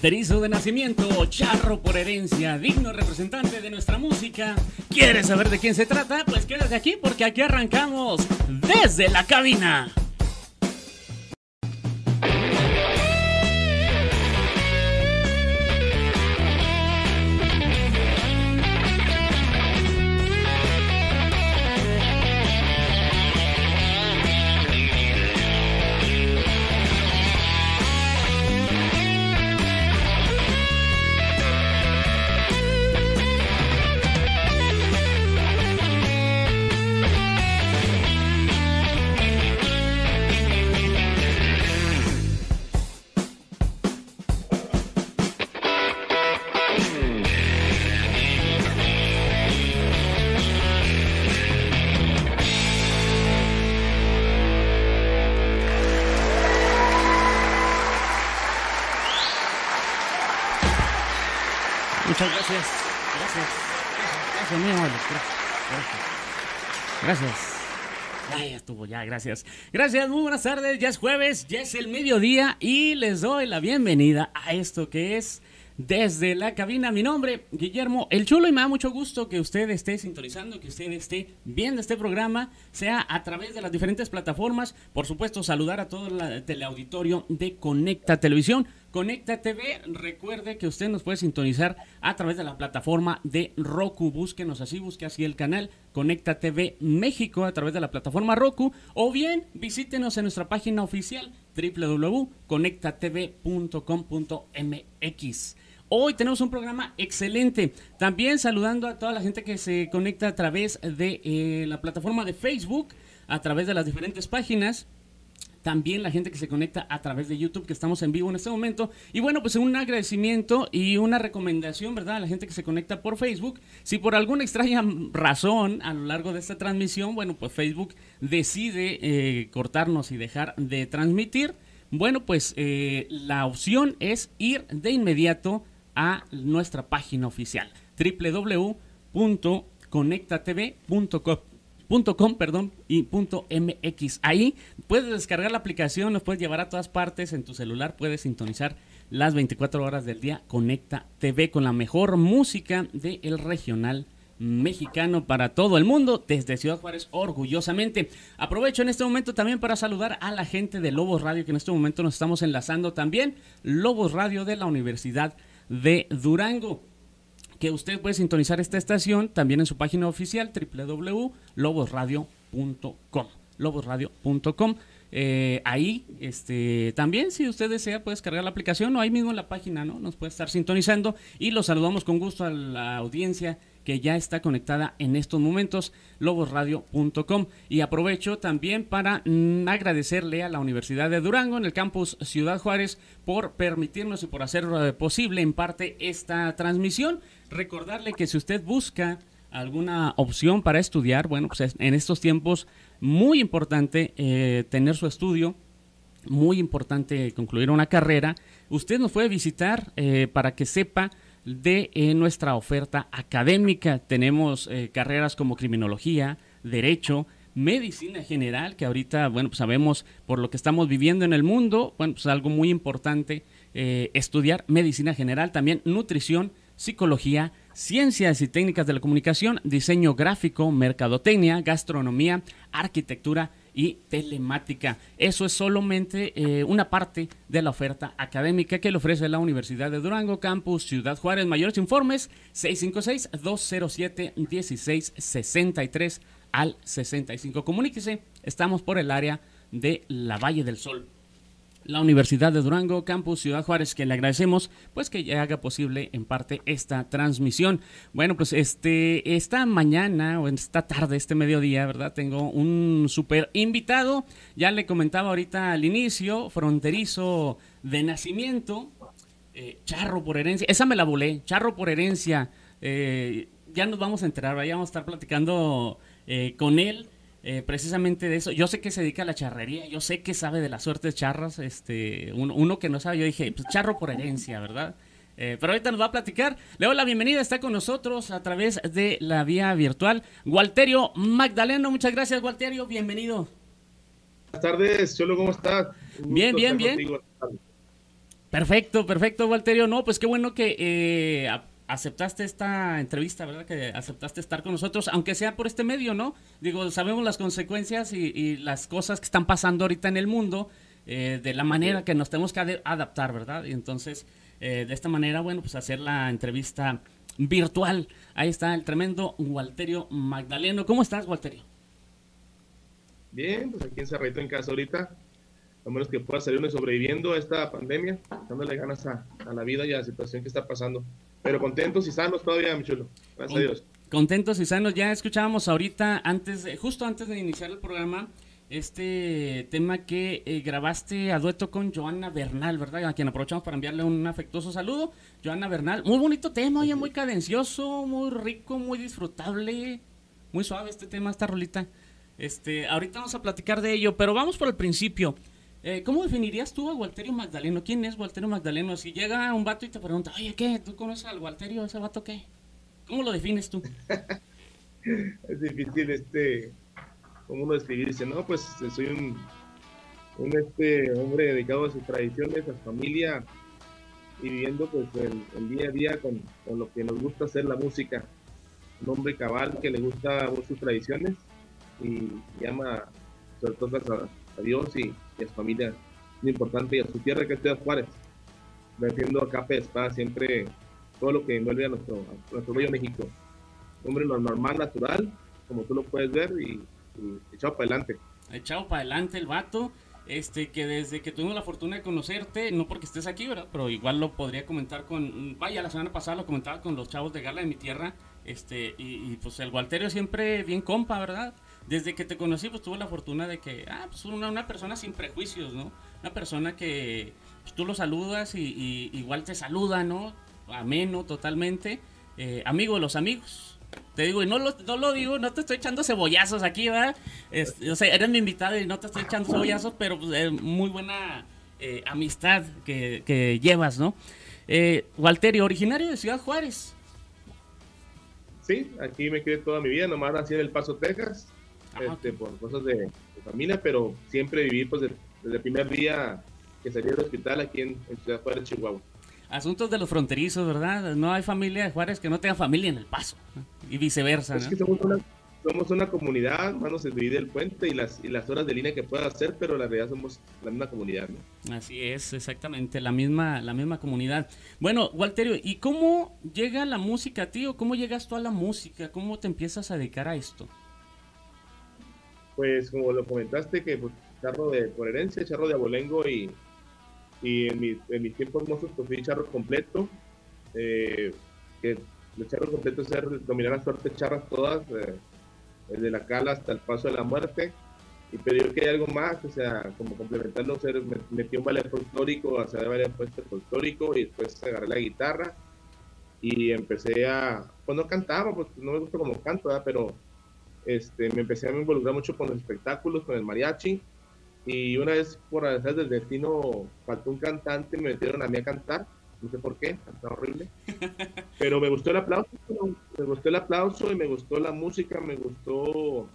Fronterizo de nacimiento, charro por herencia, digno representante de nuestra música. ¿Quieres saber de quién se trata? Pues quédate aquí porque aquí arrancamos desde la cabina. Gracias. Gracias, muy buenas tardes. Ya es jueves, ya es el mediodía y les doy la bienvenida a esto que es desde la cabina. Mi nombre, Guillermo El Chulo, y me da mucho gusto que usted esté sintonizando, que usted esté viendo este programa, sea a través de las diferentes plataformas. Por supuesto, saludar a todo el teleauditorio de Conecta Televisión. Conecta TV, recuerde que usted nos puede sintonizar a través de la plataforma de Roku. Búsquenos así, busque así el canal Conecta TV México a través de la plataforma Roku. O bien visítenos en nuestra página oficial www.conectatv.com.mx. Hoy tenemos un programa excelente. También saludando a toda la gente que se conecta a través de eh, la plataforma de Facebook, a través de las diferentes páginas. También la gente que se conecta a través de YouTube, que estamos en vivo en este momento. Y bueno, pues un agradecimiento y una recomendación, ¿verdad? A la gente que se conecta por Facebook. Si por alguna extraña razón a lo largo de esta transmisión, bueno, pues Facebook decide eh, cortarnos y dejar de transmitir. Bueno, pues eh, la opción es ir de inmediato a nuestra página oficial www.conectatv.com perdón, y .mx. Ahí puedes descargar la aplicación, nos puedes llevar a todas partes en tu celular, puedes sintonizar las 24 horas del día Conecta TV con la mejor música del regional mexicano para todo el mundo desde Ciudad Juárez orgullosamente. Aprovecho en este momento también para saludar a la gente de Lobos Radio que en este momento nos estamos enlazando también. Lobos Radio de la Universidad de Durango que usted puede sintonizar esta estación también en su página oficial www.lobosradio.com lobosradio.com eh, ahí este también si usted desea puede descargar la aplicación o ahí mismo en la página no nos puede estar sintonizando y los saludamos con gusto a la audiencia que ya está conectada en estos momentos, lobosradio.com. Y aprovecho también para mm, agradecerle a la Universidad de Durango, en el campus Ciudad Juárez, por permitirnos y por hacer eh, posible en parte esta transmisión. Recordarle que si usted busca alguna opción para estudiar, bueno, pues en estos tiempos muy importante eh, tener su estudio, muy importante concluir una carrera. Usted nos puede visitar eh, para que sepa de eh, nuestra oferta académica. Tenemos eh, carreras como criminología, derecho, medicina general, que ahorita, bueno, pues sabemos por lo que estamos viviendo en el mundo, bueno, pues algo muy importante eh, estudiar medicina general, también nutrición, psicología, ciencias y técnicas de la comunicación, diseño gráfico, mercadotecnia, gastronomía, arquitectura y telemática. Eso es solamente eh, una parte de la oferta académica que le ofrece la Universidad de Durango, Campus Ciudad Juárez. Mayores informes 656-207-1663 al 65. Comuníquese, estamos por el área de la Valle del Sol la Universidad de Durango, Campus Ciudad Juárez, que le agradecemos pues que ya haga posible en parte esta transmisión. Bueno, pues este esta mañana o esta tarde, este mediodía, ¿verdad? Tengo un súper invitado. Ya le comentaba ahorita al inicio, fronterizo de nacimiento, eh, charro por herencia. Esa me la volé, charro por herencia. Eh, ya nos vamos a enterar, ya vamos a estar platicando eh, con él eh, precisamente de eso. Yo sé que se dedica a la charrería, yo sé que sabe de las suertes charras. Este, uno, uno que no sabe, yo dije, pues charro por herencia, ¿verdad? Eh, pero ahorita nos va a platicar. Le doy la bienvenida, está con nosotros a través de la vía virtual. Walterio Magdaleno, muchas gracias, Walterio, bienvenido. Buenas tardes, Cholo, ¿cómo estás? bien, bien, bien. Perfecto, perfecto, Walterio. No, pues qué bueno que eh, aceptaste esta entrevista, ¿verdad? Que aceptaste estar con nosotros, aunque sea por este medio, ¿no? Digo, sabemos las consecuencias y, las cosas que están pasando ahorita en el mundo, eh, de la manera que nos tenemos que adaptar, ¿verdad? Y entonces, eh, de esta manera, bueno, pues hacer la entrevista virtual. Ahí está el tremendo Walterio Magdaleno. ¿Cómo estás, Walterio? Bien, pues aquí encerrado en casa ahorita. A menos que pueda salir uno sobreviviendo a esta pandemia, dándole ganas a, la vida y a la situación que está pasando. Pero contentos y sanos todavía, mi chulo. Gracias a Dios. Contentos y sanos. Ya escuchábamos ahorita, antes, justo antes de iniciar el programa, este tema que eh, grabaste a dueto con Joana Bernal, ¿verdad? A quien aprovechamos para enviarle un afectuoso saludo. Joana Bernal, muy bonito tema, oye, muy cadencioso, muy rico, muy disfrutable, muy suave este tema, esta rolita. Este, ahorita vamos a platicar de ello, pero vamos por el principio. Eh, ¿Cómo definirías tú a Walterio Magdaleno? ¿Quién es Walterio Magdaleno? Si llega un vato y te pregunta, oye, ¿qué? ¿Tú conoces al Walterio? ¿Ese vato qué? ¿Cómo lo defines tú? es difícil, este, como uno describirse, ¿no? Pues soy un, un este, hombre dedicado a sus tradiciones, a su familia y viviendo pues el, día a día con, con, lo que nos gusta hacer la música. Un hombre cabal que le gusta sus tradiciones y llama sobre todo a, Dios y, a su familia, muy importante, y a su tierra que es Ciudad Juárez, defiendo a capa de espada siempre todo lo que envuelve a nuestro, nuestro bello México. Hombre normal, natural, como tú lo puedes ver, y, echado para adelante. Echado para adelante el vato este que desde que tuvimos la fortuna de conocerte, no porque estés aquí, ¿verdad? Pero igual lo podría comentar con, vaya, la semana pasada lo comentaba con los chavos de Gala de mi tierra, este, y, y pues el Walterio siempre bien compa, ¿verdad? Desde que te conocí, pues tuve la fortuna de que, ah, pues una, persona sin prejuicios, ¿no? Una persona que pues, tú lo saludas y, igual te saluda, ¿no? Ameno totalmente. Eh, amigo de los amigos. Te digo, y no lo, no lo digo, no te estoy echando cebollazos aquí, ¿verdad? o sea, eres mi invitado y no te estoy echando cebollazos, pero pues, es muy buena eh, amistad que, que, llevas, ¿no? Eh, Walterio, originario de Ciudad Juárez. Sí, aquí me quedé toda mi vida, nomás nací en El Paso, Texas este, por cosas de, familia, pero siempre viví pues desde, el primer día que salí del hospital aquí en, Ciudad Juárez, Chihuahua. Asuntos de los fronterizos, ¿verdad? No hay familia de Juárez que no tenga familia en El Paso y viceversa. Es que somos una, somos una comunidad, mano, se divide el puente y las, y las horas de línea que pueda hacer, pero la realidad somos la misma comunidad, ¿no? Así es, exactamente, la misma, la misma comunidad. Bueno, Walterio, ¿y cómo llega la música a ti o cómo llegas tú a la música? ¿Cómo te empiezas a dedicar a esto? Pues como lo comentaste, que pues, charro de, por herencia, charro de abolengo y, y en, mi, en mis tiempos mozos pues fui charro completo, eh, que el charro completo es ser, dominar las suerte charras todas, eh, desde la cala hasta el paso de la muerte, y pero yo quería algo más, o sea, como complementarlo, ser, metí un ballet folclórico, hacer ballet folclórico y después agarré la guitarra y empecé a, pues no cantaba, pues no me gusta como canto, pero este, me empecé a involucrar mucho con los espectáculos, con el mariachi. Y una vez, por hacer del destino, faltó un cantante, me metieron a mí a cantar. No sé por qué, está horrible. Pero me gustó el aplauso, me gustó el aplauso y me gustó la música, me gustó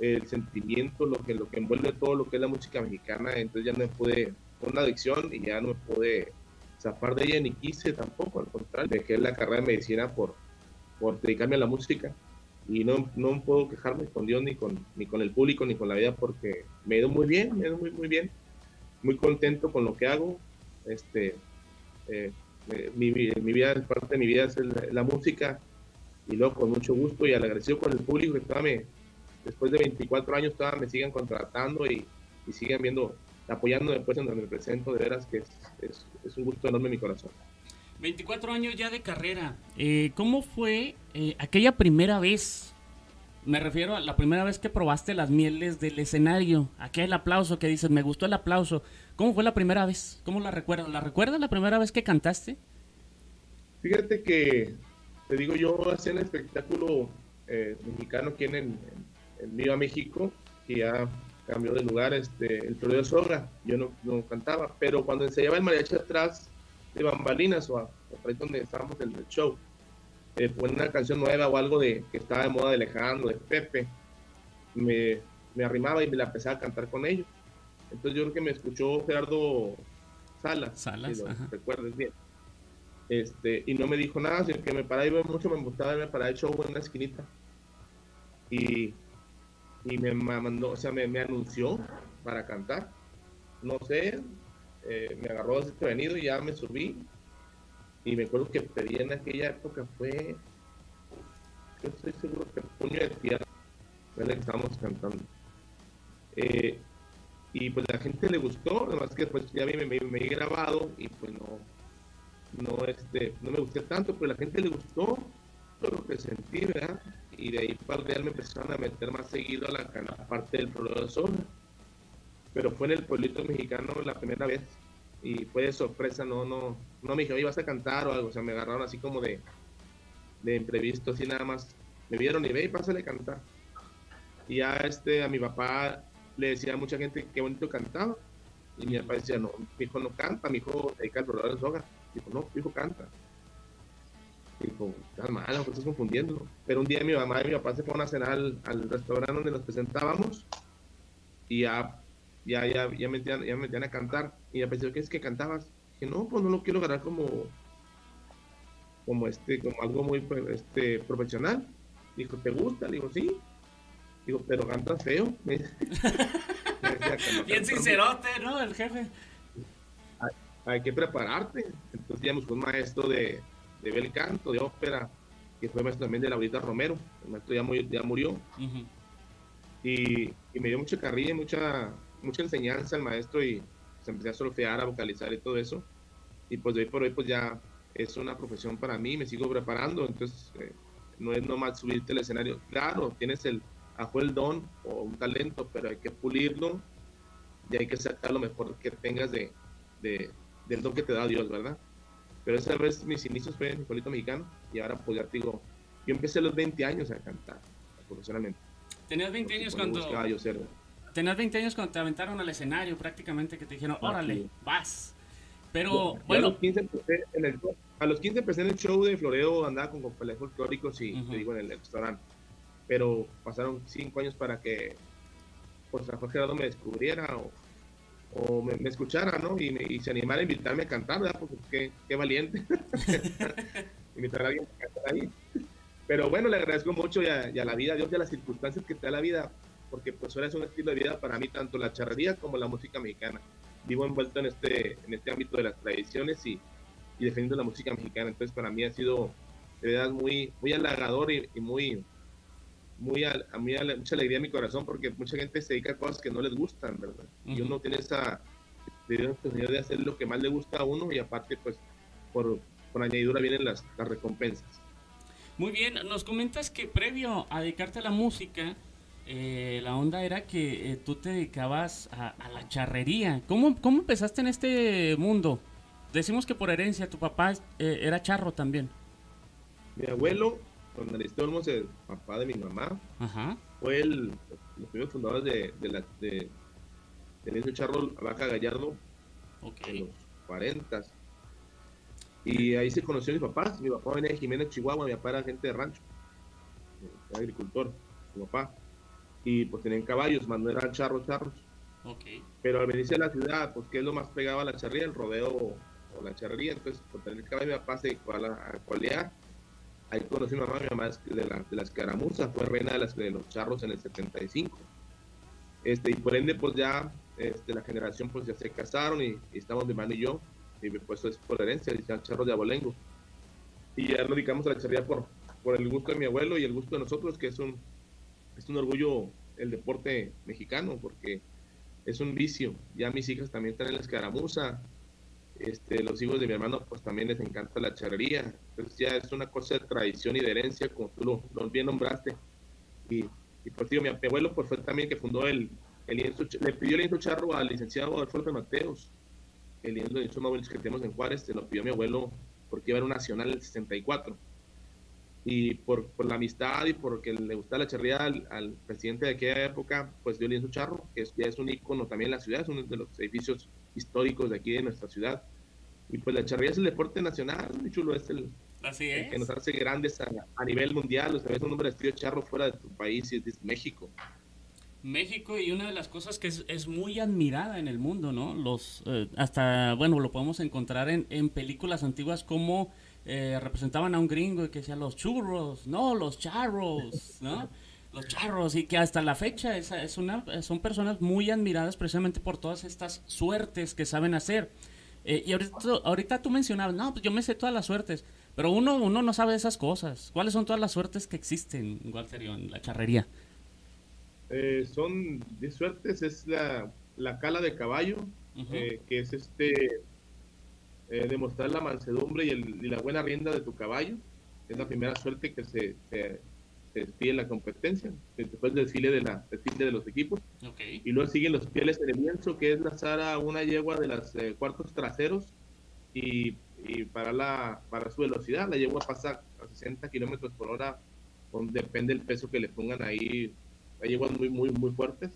el sentimiento, lo que, lo que envuelve todo lo que es la música mexicana. Entonces ya no me pude, fue una adicción y ya no me pude zafar de ella ni quise tampoco, al contrario, dejé la carrera de medicina por, por dedicarme a la música y no, no puedo quejarme con Dios ni con, ni con el público ni con la vida porque me ha ido muy bien, me ha ido muy, muy bien, muy contento con lo que hago. Este, eh, eh, mi, mi, vida, parte de mi vida es la música y luego con mucho gusto y agradecido con el público que me, después de 24 años todavía me siguen contratando y, y siguen viendo, apoyándome después en donde me presento, de veras que es, es, es un gusto enorme en mi corazón. 24 años ya de carrera. Eh, ¿Cómo fue eh, aquella primera vez? Me refiero a la primera vez que probaste las mieles del escenario. Aquel aplauso que dices, me gustó el aplauso. ¿Cómo fue la primera vez? ¿Cómo la recuerdas? ¿La recuerdas la primera vez que cantaste? Fíjate que, te digo, yo hacía un espectáculo eh, mexicano aquí en, en, Viva México, que ya cambió de lugar, este, el Toreo de Soga. Yo no, no cantaba, pero cuando enseñaba el mariachi atrás, de bambalinas o, a, ahí donde estábamos en el show, eh, una canción nueva o algo de que estaba de moda de Alejandro, de Pepe, me, me arrimaba y me la empezaba a cantar con ellos. Entonces yo creo que me escuchó Gerardo Salas. Salas, si lo ajá. recuerdes bien. Este, y no me dijo nada, sino que me paraba y mucho, me gustaba me paraba el show en una esquinita. Y, y me ma- mandó, o sea, me, me anunció para cantar. No sé, eh, me agarró desprevenido y ya me subí. Y me acuerdo que pedí en aquella época fue, yo estoy seguro que Puño de Tierra, fue la que estábamos cantando. Eh, y pues la gente le gustó, además que pues ya me, me, me he grabado y pues no, no, este, no me gusté tanto, pero la gente le gustó lo que sentí, ¿verdad? Y de ahí para me empezaron a meter más seguido a la, a la parte del problema de zona. Pero fue en el pueblito mexicano la primera vez y fue de sorpresa, no, no, no me dijeron, ibas a cantar o algo, o sea, me agarraron así como de, de imprevisto, así nada más. Me vieron y ve y pásale a cantar. Y ya este, a mi papá le decía a mucha gente qué bonito cantaba. Y mi papá decía, no, mi hijo no canta, mi hijo dedica al programa de soga. Dijo, no, mi hijo canta. Dijo, estás mal, pues estás confundiendo. Pero un día mi mamá y mi papá se fueron a cenar al, al restaurante donde nos presentábamos y ya, ya, ya, ya, me metían, ya me metían a cantar. Y ya pensé, ¿qué es que cantabas? Dije, no, pues no lo quiero ganar como, como, este, como algo muy este, profesional. Dijo, ¿te gusta? Le digo, sí. Digo, pero cantas feo. Me decía, "Que Bien sincerote, ¿no? El jefe. hay que prepararte. Entonces ya buscó un maestro de, de bel canto, de ópera, que fue maestro también de Laurita Romero. El maestro ya, murió- ya murió. Y, y me dio mucha carrilla, y mucha, mucha enseñanza el maestro y se empecé a solfear, a vocalizar y todo eso. Y pues de hoy por hoy pues ya es una profesión para mí, me sigo preparando, entonces eh, no es nomás subirte al escenario. Claro, tienes el, ajo el don o un talento, pero hay que pulirlo y hay que sacar lo mejor que tengas de, de- del don que te da Dios, ¿verdad? Pero esa vez mis inicios fue en el pueblito mexicano y ahora pues ya te digo, yo empecé a los 20 años a cantar profesionalmente. Tenías 20 años pues, cuando... buscaba yo ser- Tenías 20 años cuando te aventaron al escenario prácticamente que te dijeron, órale, sí. vas. Pero Yo a bueno, los 15 empecé en el, a los 15 empecé en el show de Floreo, andaba con complejos folclóricos y te digo en el restaurante. Pero pasaron 5 años para que pues a Jorge Gerardo me descubriera o, o me, me escuchara, ¿no? Y, me- y se animara a invitarme a cantar, ¿verdad? Porque qué, qué valiente. Invitar a alguien a cantar ahí. Pero bueno, le agradezco mucho y a, y a la vida, a Dios y a las circunstancias que te da la vida, porque pues ahora es un estilo de vida para mí, tanto la charrería como la música mexicana. Vivo envuelto en este, en este ámbito de las tradiciones y, y defendiendo la música mexicana. Entonces para mí ha sido de verdad muy, muy halagador y, y muy, muy, al- a mí mucha alegría en mi corazón porque mucha gente se dedica a cosas que no les gustan, ¿verdad? Y Ujú. uno tiene esa de, de hacer lo que más le gusta a uno y aparte pues por, por añadidura vienen las, las recompensas. muy bien, nos comentas que previo a dedicarte a la música, eh, la onda era que eh, tú te dedicabas a, a la charrería. ¿Cómo, ¿Cómo empezaste en este mundo? Decimos que por herencia, tu papá eh, era charro también. Mi abuelo, don Aristeo Olmos, el papá de mi mamá, Ajá. fue el, los primeros fundadores de, de, la, de, Lienzo Charro Vaca Gallardo Ok. en los 40. Y ahí se conoció a mis papás. Mi papá venía de Jiménez, Chihuahua. Mi papá era gente de rancho, era agricultor, mi papá. Y pues tenían caballos, más no eran charros, charros. Ok. Pero al venirse a la ciudad, pues, ¿qué es lo más pegado a la charrería? El rodeo o, la charrería. Entonces, por tener caballo, mi papá se a, la, a cualear. Ahí conocí a mi mamá, mi mamá es de la, de la escaramuza, fue reina de, las, de los charros en el 75. Este, y por ende, pues ya este, la generación pues ya se casaron y, y estamos mi hermano y yo, y pues es por herencia, y charros de abolengo. Y ya nos dedicamos a la charrería por, por el gusto de mi abuelo y el gusto de nosotros, que es un, es un orgullo el deporte mexicano, porque es un vicio. Ya mis hijas también están en la escaramuza. Este, los hijos de mi hermano pues también les encanta la charrería. Entonces ya es una cosa de tradición y de herencia, como tú lo, bien nombraste. Y, y pues mi abuelo pues fue también que fundó el, el lienzo, le pidió el lienzo charro al licenciado Adolfo López Mateos. El lienzo, más bonito que tenemos en Juárez, se lo pidió mi abuelo porque iba a un nacional en el 64 y por, por la amistad y porque le gustaba la charrería al, al presidente de aquella época, pues dio lienzo charro, que es, ya es un ícono también en la ciudad, es uno de los edificios históricos de aquí de nuestra ciudad. Y pues la charrería es el deporte nacional, muy chulo, es el, Así el que es. nos hace grandes a, a nivel mundial. O sea, es un hombre vestido de charro fuera de tu país y es de México. México y una de las cosas que es, muy admirada en el mundo, ¿no? Los, eh, hasta, bueno, lo podemos encontrar en, en películas antiguas como eh, representaban a un gringo y que decía los churros, no, los charros, ¿no? Los charros y que hasta la fecha es, es una, son personas muy admiradas precisamente por todas estas suertes que saben hacer. Eh, y ahorita, ahorita tú mencionabas, no, pues yo me sé todas las suertes, pero uno, uno no sabe esas cosas. ¿Cuáles son todas las suertes que existen, Walter, en la charrería? Eh, son de suertes, es la, la cala de caballo, que es este eh, demostrar la mansedumbre y, el, y, la buena rienda de tu caballo. Es la primera suerte que se, se, se en la competencia, después del desfile de, la, desfile de los equipos. Y luego siguen los pieles el lienzo, que es lanzar a una yegua de los eh, cuartos traseros y, y, para, la, para su velocidad. La yegua pasa a 60 kilómetros por hora, depende del peso que le pongan ahí. Hay yeguas muy, muy, muy fuertes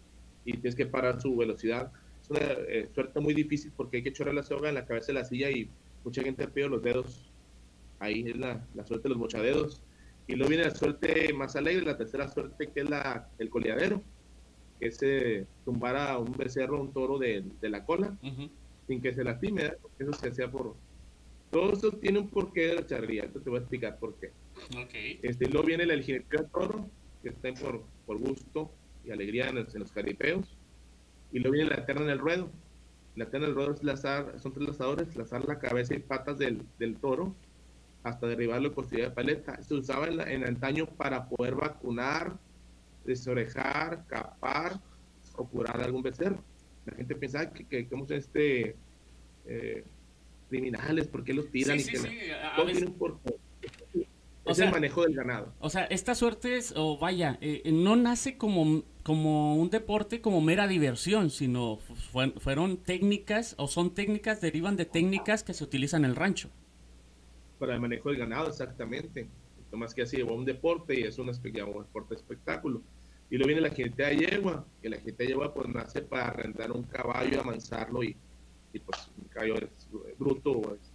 y tienes que parar su velocidad es una eh, suerte muy difícil porque hay que echar la soga en la cabeza de la silla y mucha gente pedido los dedos. Ahí es la, la, suerte de los mochadedos. Y luego viene la suerte más alegre, la tercera suerte que es la, el coleadero, que es eh, tumbar a un becerro, un toro de, de la cola, sin que se lastime. ¿eh? Eso se hacía por... Todo eso tiene un porqué de la charrería, entonces te voy a explicar por qué. Okay. Este, luego viene el jinete del toro, que está por, por gusto y alegría en, en los caripeos y luego viene la eterna en el ruedo. La eterna en el ruedo es lazar, son tres lazadores, lazar la cabeza y patas del, del toro hasta derribarlo con de paleta. Se usaba en, en, antaño para poder vacunar, desorejar, capar o curar algún becerro. La gente pensaba que, que, que este eh, criminales, ¿por qué los tiran? Sí, y sí, que sí. La, a veces, o es sea, el manejo del ganado. O sea, esta suerte es, o vaya, eh, no nace como, como un deporte, como mera diversión, sino fueron técnicas, o son técnicas, derivan de técnicas que se utilizan en el rancho. Para el manejo del ganado, exactamente. Más que así llevó un deporte y es un, un deporte espectáculo. Y luego viene la gente de yegua, que la gente de yegua pues nace para rentar un caballo, amansarlo y, y pues un caballo es bruto este,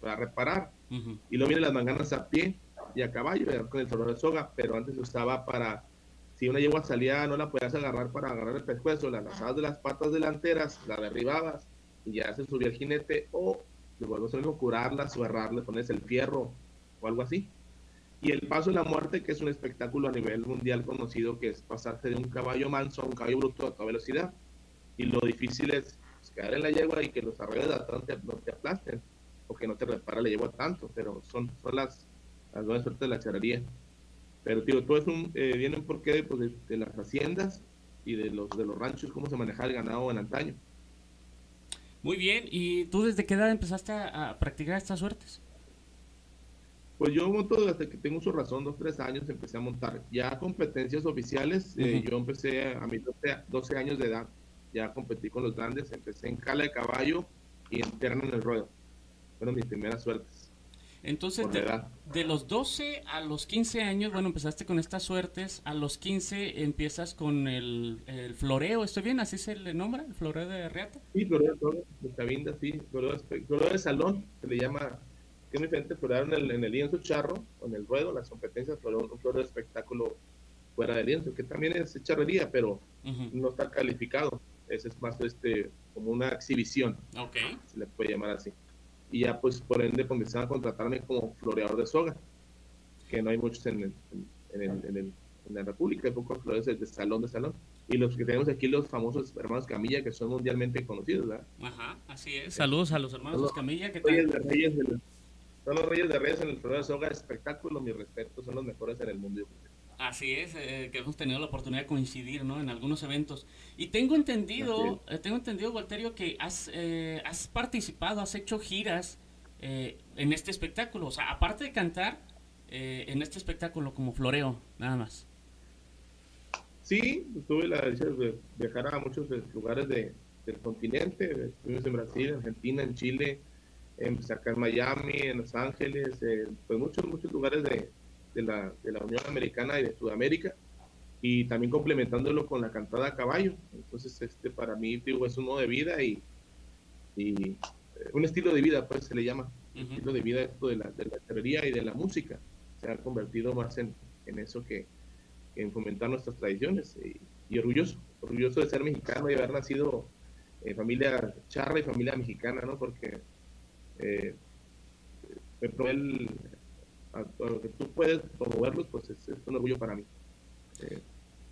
para reparar. Uh -huh. Y luego vienen las manganas a pie, y a caballo, con el florero de soga, pero antes se usaba para, si una yegua salía, no la podías agarrar para agarrar el pescuezo, la lanzabas de las patas delanteras, la derribabas y ya se subía el jinete, o luego se mismo curarla, cerrarle, pones el fierro o algo así. Y el paso de la muerte, que es un espectáculo a nivel mundial conocido, que es pasarse de un caballo manso a un caballo bruto a toda velocidad. Y lo difícil es pues, quedar en la yegua y que los arroyos de atrás no te aplasten, o que no te repara la yegua tanto, pero son, son las las buenas suertes de la charrería. Pero, digo, todo eso eh, viene un porqué pues, de, de, las haciendas y de los, de los ranchos, cómo se manejaba el ganado en antaño. Muy bien, ¿y tú desde qué edad empezaste a, a practicar estas suertes? Pues yo monto desde que tengo su razón, dos, tres años empecé a montar. Ya competencias oficiales, uh -huh. eh, yo empecé a mis 12, 12, años de edad, ya competí con los grandes, empecé en cala de caballo y en terno en el ruedo. Fueron mis primeras suertes. Entonces, de, de, los 12 a los 15 años, bueno, empezaste con estas suertes, a los 15 empiezas con el, el floreo, ¿estoy bien? ¿Así se le nombra? ¿El floreo de reata? Sí, floreo de cabinda, sí, floreo floreo de salón, se le llama, que es diferente, florear en el, en el lienzo charro, o en el ruedo, las competencias, floreo, un floreo de espectáculo fuera del lienzo, que también es charrería, pero uh -huh. no está calificado, ese es más este, como una exhibición, okay. se le puede llamar así y ya pues por ende comenzaron a contratarme como floreador de soga, que no hay muchos en, el, en, el, en, el, en la República, hay pocos floreadores de, salón de salón. Y los que tenemos aquí, los famosos hermanos Camilla, que son mundialmente conocidos, ¿verdad? Ajá, así es. Saludos a los hermanos los, Camilla. Que reyes de reyes de, son los reyes de reyes en el floreo de soga, espectáculo, mi respeto, son los mejores en el mundo. Así es, eh, que hemos tenido la oportunidad de coincidir ¿no? en algunos eventos. Y tengo entendido, eh, tengo entendido, Walterio, que has, eh, has participado, has hecho giras eh, en este espectáculo. O sea, aparte de cantar, eh, en este espectáculo como floreo, nada más. Sí, tuve la dicha de viajar a muchos lugares de, del continente. Estuvimos en Brasil, en Argentina, en Chile, en, acá en Miami, en Los Ángeles, eh, pues muchos, muchos lugares de, de la, de la Unión Americana y de Sudamérica y también complementándolo con la cantada a caballo. Entonces, este para mí digo, es un modo de vida y, y eh, un estilo de vida, pues se le llama, uh -huh. estilo de vida esto de la, de la charrería y de la música. Se ha convertido más en, en eso que, que, en fomentar nuestras tradiciones. Y, y orgulloso, orgulloso de ser mexicano y haber nacido en familia charra y familia mexicana, ¿no? Porque eh, el, a, que tú puedes promoverlos, pues es, un orgullo para mí, eh,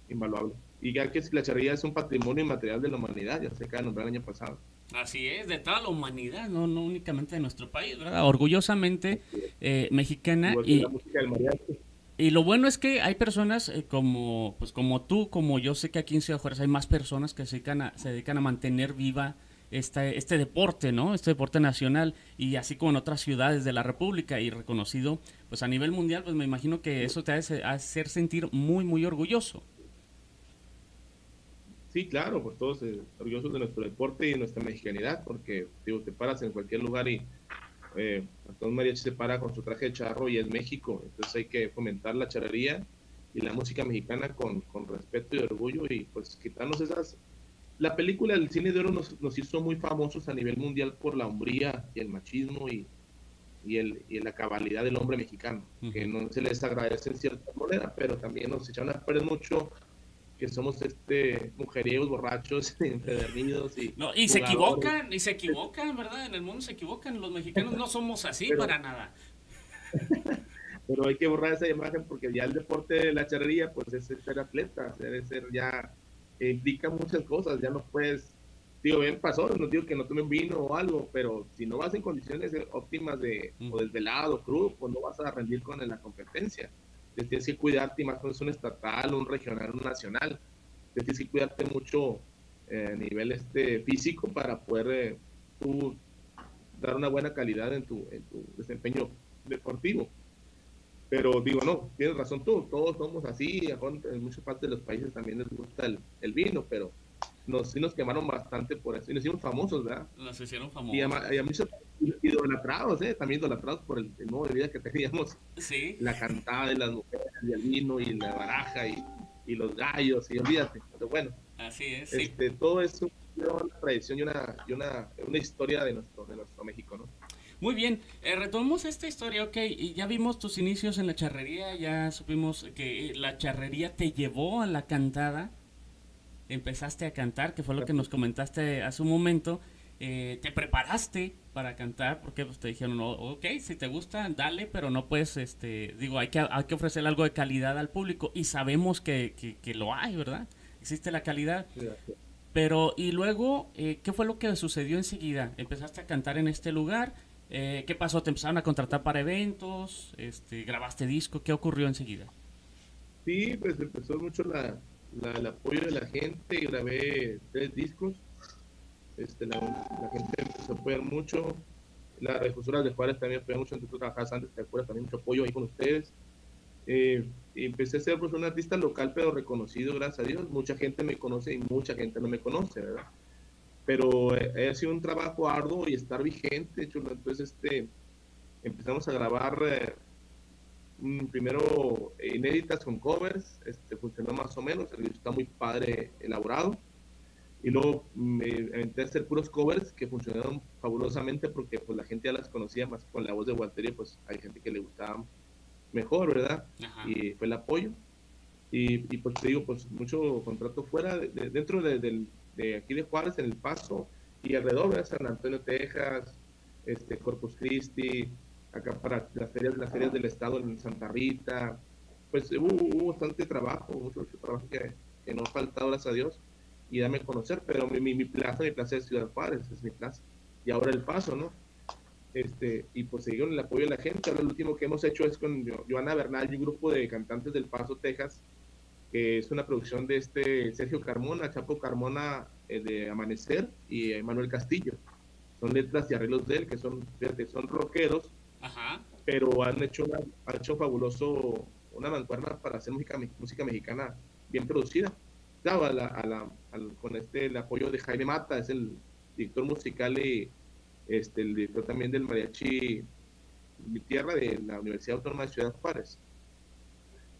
invaluable. Y ya que la charrería es un patrimonio inmaterial de la humanidad, ya se acaba de nombrar el año pasado. Así es, de toda la humanidad, no, no únicamente de nuestro país, ¿verdad? Orgullosamente eh, mexicana. Y, y lo bueno es que hay personas eh, como, pues como tú, como yo sé que aquí en Ciudad Juárez hay más personas que se dedican a, se dedican a mantener viva este, este deporte, ¿no? Este deporte nacional y así como en otras ciudades de la República y reconocido, pues a nivel mundial, pues me imagino que eso te hace hacer sentir muy, muy orgulloso. Sí, claro, pues todos eh, orgullosos de nuestro deporte y de nuestra mexicanidad, porque digo, te paras en cualquier lugar y eh, Antón Mariachi se para con su traje de charro y es México, entonces hay que fomentar la charrería y la música mexicana con, con respeto y orgullo y pues quitarnos esas... La película del cine de oro nos, nos hizo muy famosos a nivel mundial por la hombría y el machismo y, y, el, y la cabalidad del hombre mexicano, que no se les agradece en cierta manera, pero también nos echaron a perder mucho que somos este mujeriegos borrachos empedernidos y no, y se equivocan y se equivocan verdad en el mundo se equivocan los mexicanos no somos así para nada. Pero hay que borrar esa imagen porque ya el deporte de la charrería pues es ser atleta debe ser ya implica muchas cosas ya no puedes digo bien pasó no digo que no tomen vino o algo pero si no vas en condiciones óptimas de o desvelado crudo pues no vas a rendir con la competencia tienes que cuidarte, y más cuando es un estatal, un regional, un nacional. tienes que cuidarte mucho eh, a nivel este, físico para poder eh, dar una buena calidad en tu, en tu desempeño deportivo. Pero digo, no, tienes razón tú, todos somos así, en muchas partes de los países también les gusta el, el vino, pero nos, sí nos quemaron bastante por eso y nos hicimos famosos, ¿verdad? Nos hicieron famosos. Y a, y a muchos idolatrados, ¿eh? También idolatrados por el, el, modo de vida que teníamos. Sí. La cantada de las mujeres y el vino y la baraja y, y los gallos y olvídate. Pero bueno. Así es. Este, sí. Todo es una tradición y una, y una, una historia de nuestro, de nuestro México, ¿no? Muy bien, eh, retomamos esta historia, ok, y ya vimos tus inicios en la charrería, ya supimos que la charrería te llevó a la cantada, empezaste a cantar, que fue lo que nos comentaste hace un momento, eh, te preparaste para cantar, porque pues, te dijeron, ok, si te gusta, dale, pero no puedes, este, digo, hay que, hay que ofrecer algo de calidad al público, y sabemos que, que, que lo hay, ¿verdad? Existe la calidad. Pero, y luego, eh, ¿qué fue lo que sucedió enseguida? Empezaste a cantar en este lugar, eh, ¿qué pasó? ¿Te empezaron a contratar para eventos? Este, ¿Grabaste disco? ¿Qué ocurrió enseguida? Sí, pues empezó mucho el apoyo de la gente, grabé tres discos, este, la, la gente empezó a apoyar mucho, las refusuras de Juárez también apoyó mucho, tú trabajabas antes, te acuerdas, también mucho apoyo ahí con ustedes. Eh, y empecé a ser pues, un artista local, pero reconocido, gracias a Dios. Mucha gente me conoce y mucha gente no me conoce, ¿verdad? Pero eh, ha sido un trabajo arduo y estar vigente, chulo. Entonces, este, empezamos a grabar eh, primero inéditas con covers, este, funcionó más o menos, el está muy padre elaborado. Y luego me aventé a hacer puros covers que funcionaron fabulosamente porque pues la gente ya las conocía más con la voz de Walter pues hay gente que le gustaba mejor, ¿verdad? Ajá. Y fue el apoyo. Y, y, pues te digo, pues mucho contrato fuera, de, de, dentro de, de, de, aquí de Juárez, en El Paso y alrededor, ¿verdad? San Antonio, Texas, este, Corpus Christi, acá para las ferias, las ferias del estado en Santa Rita, pues hubo, bastante trabajo, mucho, trabajo que, que, no ha faltado, gracias a Dios, y dame a conocer, pero mi, mi, mi, plaza, mi plaza es Ciudad Juárez, es mi plaza, y ahora El Paso, ¿no? Este, y pues seguir el apoyo de la gente, ahora lo último que hemos hecho es con Joana Bernal y un grupo de cantantes del Paso, Texas, que es una producción de este Sergio Carmona, Chapo Carmona eh, de Amanecer y eh, Manuel Castillo. Son letras y arreglos de él, que son, que son rockeros, Ajá. pero han hecho, una, han hecho fabuloso una mancuerna para hacer música, música mexicana bien producida. Claro, a la, a la, al, con este el apoyo de Jaime Mata, es el director musical y este, el director también del mariachi Mi Tierra de la Universidad Autónoma de Ciudad Juárez.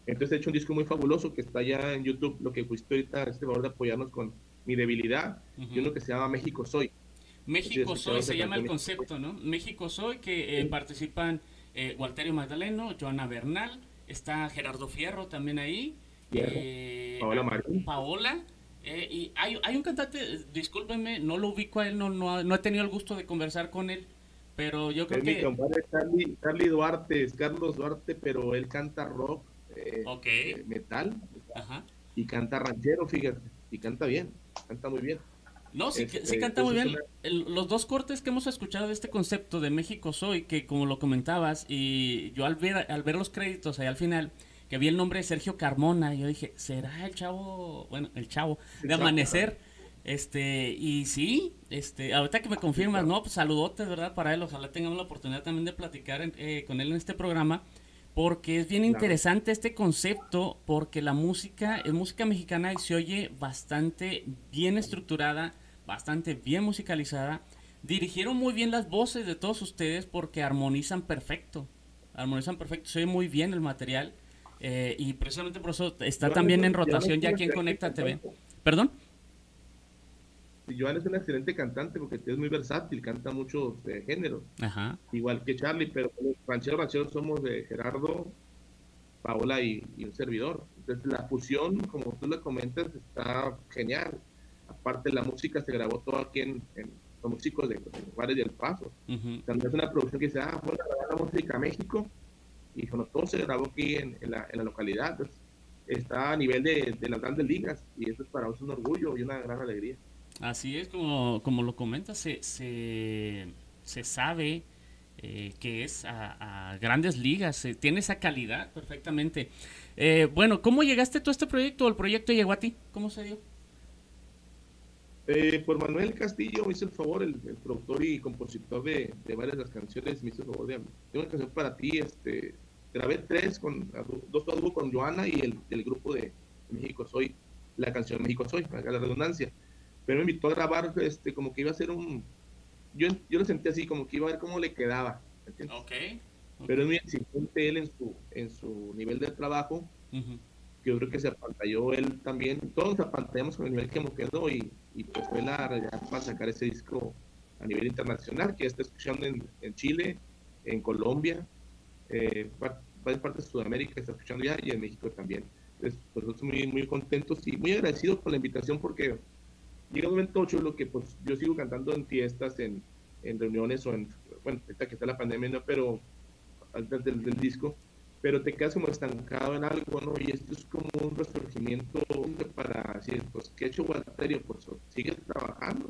Entonces he hecho un disco muy fabuloso que está ya en YouTube, lo que fuiste ahorita, este favor de apoyarnos con Mi Debilidad, uh -huh. y uno que se llama México Soy. México Soy se llama el concepto, ¿no? México Soy, que eh, participan eh, Walterio Magdaleno, Joana Bernal, está Gerardo Fierro también ahí, Eh, Paola Marín. Paola. Eh, y hay, hay, un cantante, discúlpenme, no lo ubico a él, no, no, no he tenido el gusto de conversar con él, pero yo creo que... Mi compadre Carly, Duarte, es Carlos Duarte, pero él canta rock, eh, eh, metal, y canta ranchero, fíjate, y canta bien, canta muy bien. No, sí, sí este, canta muy bien. los dos cortes que hemos escuchado de este concepto de México Soy, que como lo comentabas, y yo al ver, al ver los créditos ahí al final, que vi el nombre de Sergio Carmona, yo dije, ¿será el chavo, bueno, el chavo de Amanecer? Este, y sí, este, ahorita que me confirmas, no, pues saludotes, ¿verdad? Para él, ojalá tengamos la oportunidad también de platicar eh, con él en este programa, porque es bien interesante este concepto, porque la música, es música mexicana y se oye bastante bien estructurada, bastante bien musicalizada. Dirigieron muy bien las voces de todos ustedes porque armonizan perfecto. Armonizan perfecto, se oye muy bien el material. Eh, y precisamente por eso está también en rotación ya aquí en Conecta TV. ¿Perdón? Joan es un excelente cantante porque es muy versátil, canta muchos géneros. Igual que Charlie, pero ranchero, ranchero somos de Gerardo, Paola y, un servidor. Entonces la fusión, como tú le comentas, está genial aparte la música se grabó todo aquí en, los músicos de, de del Paso. También es una producción que se ah, grabar la música a México y bueno, todo se grabó aquí en, la, localidad. está a nivel de, las grandes ligas y eso es para nosotros un orgullo y una gran alegría. Así es, como, como lo comentas, se, se, sabe eh, que es a, grandes ligas, tiene esa calidad perfectamente. Eh, bueno, ¿cómo llegaste tú a este proyecto? ¿El proyecto llegó a ti? ¿Cómo se dio? Eh, por Manuel Castillo me hizo el favor, el, productor y compositor de, varias de las canciones, me hizo el favor de tengo una canción para ti, este, grabé tres con dos con Joana y el, grupo de México Soy, la canción México Soy, para la redundancia. Pero me invitó a grabar, este, como que iba a ser un, yo, yo lo sentí así, como que iba a ver cómo le quedaba. Pero es muy exigente él en su, en su nivel de trabajo yo creo que se apantalló él también. Todos nos apantallamos con el nivel que hemos quedado y, y pues fue la realidad para sacar ese disco a nivel internacional, que está escuchando en, en Chile, en Colombia, eh, varias partes de Sudamérica está escuchando ya y en México también. Entonces, pues muy, muy contentos y muy agradecidos por la invitación porque llega un momento lo que pues yo sigo cantando en fiestas, en, en reuniones o en, bueno, esta que está la pandemia, ¿no? pero antes del, del disco, pero te quedas como estancado en algo, ¿no? Y esto es como un resurgimiento para decir, pues, ¿qué ha hecho Walterio? Pues sigue trabajando.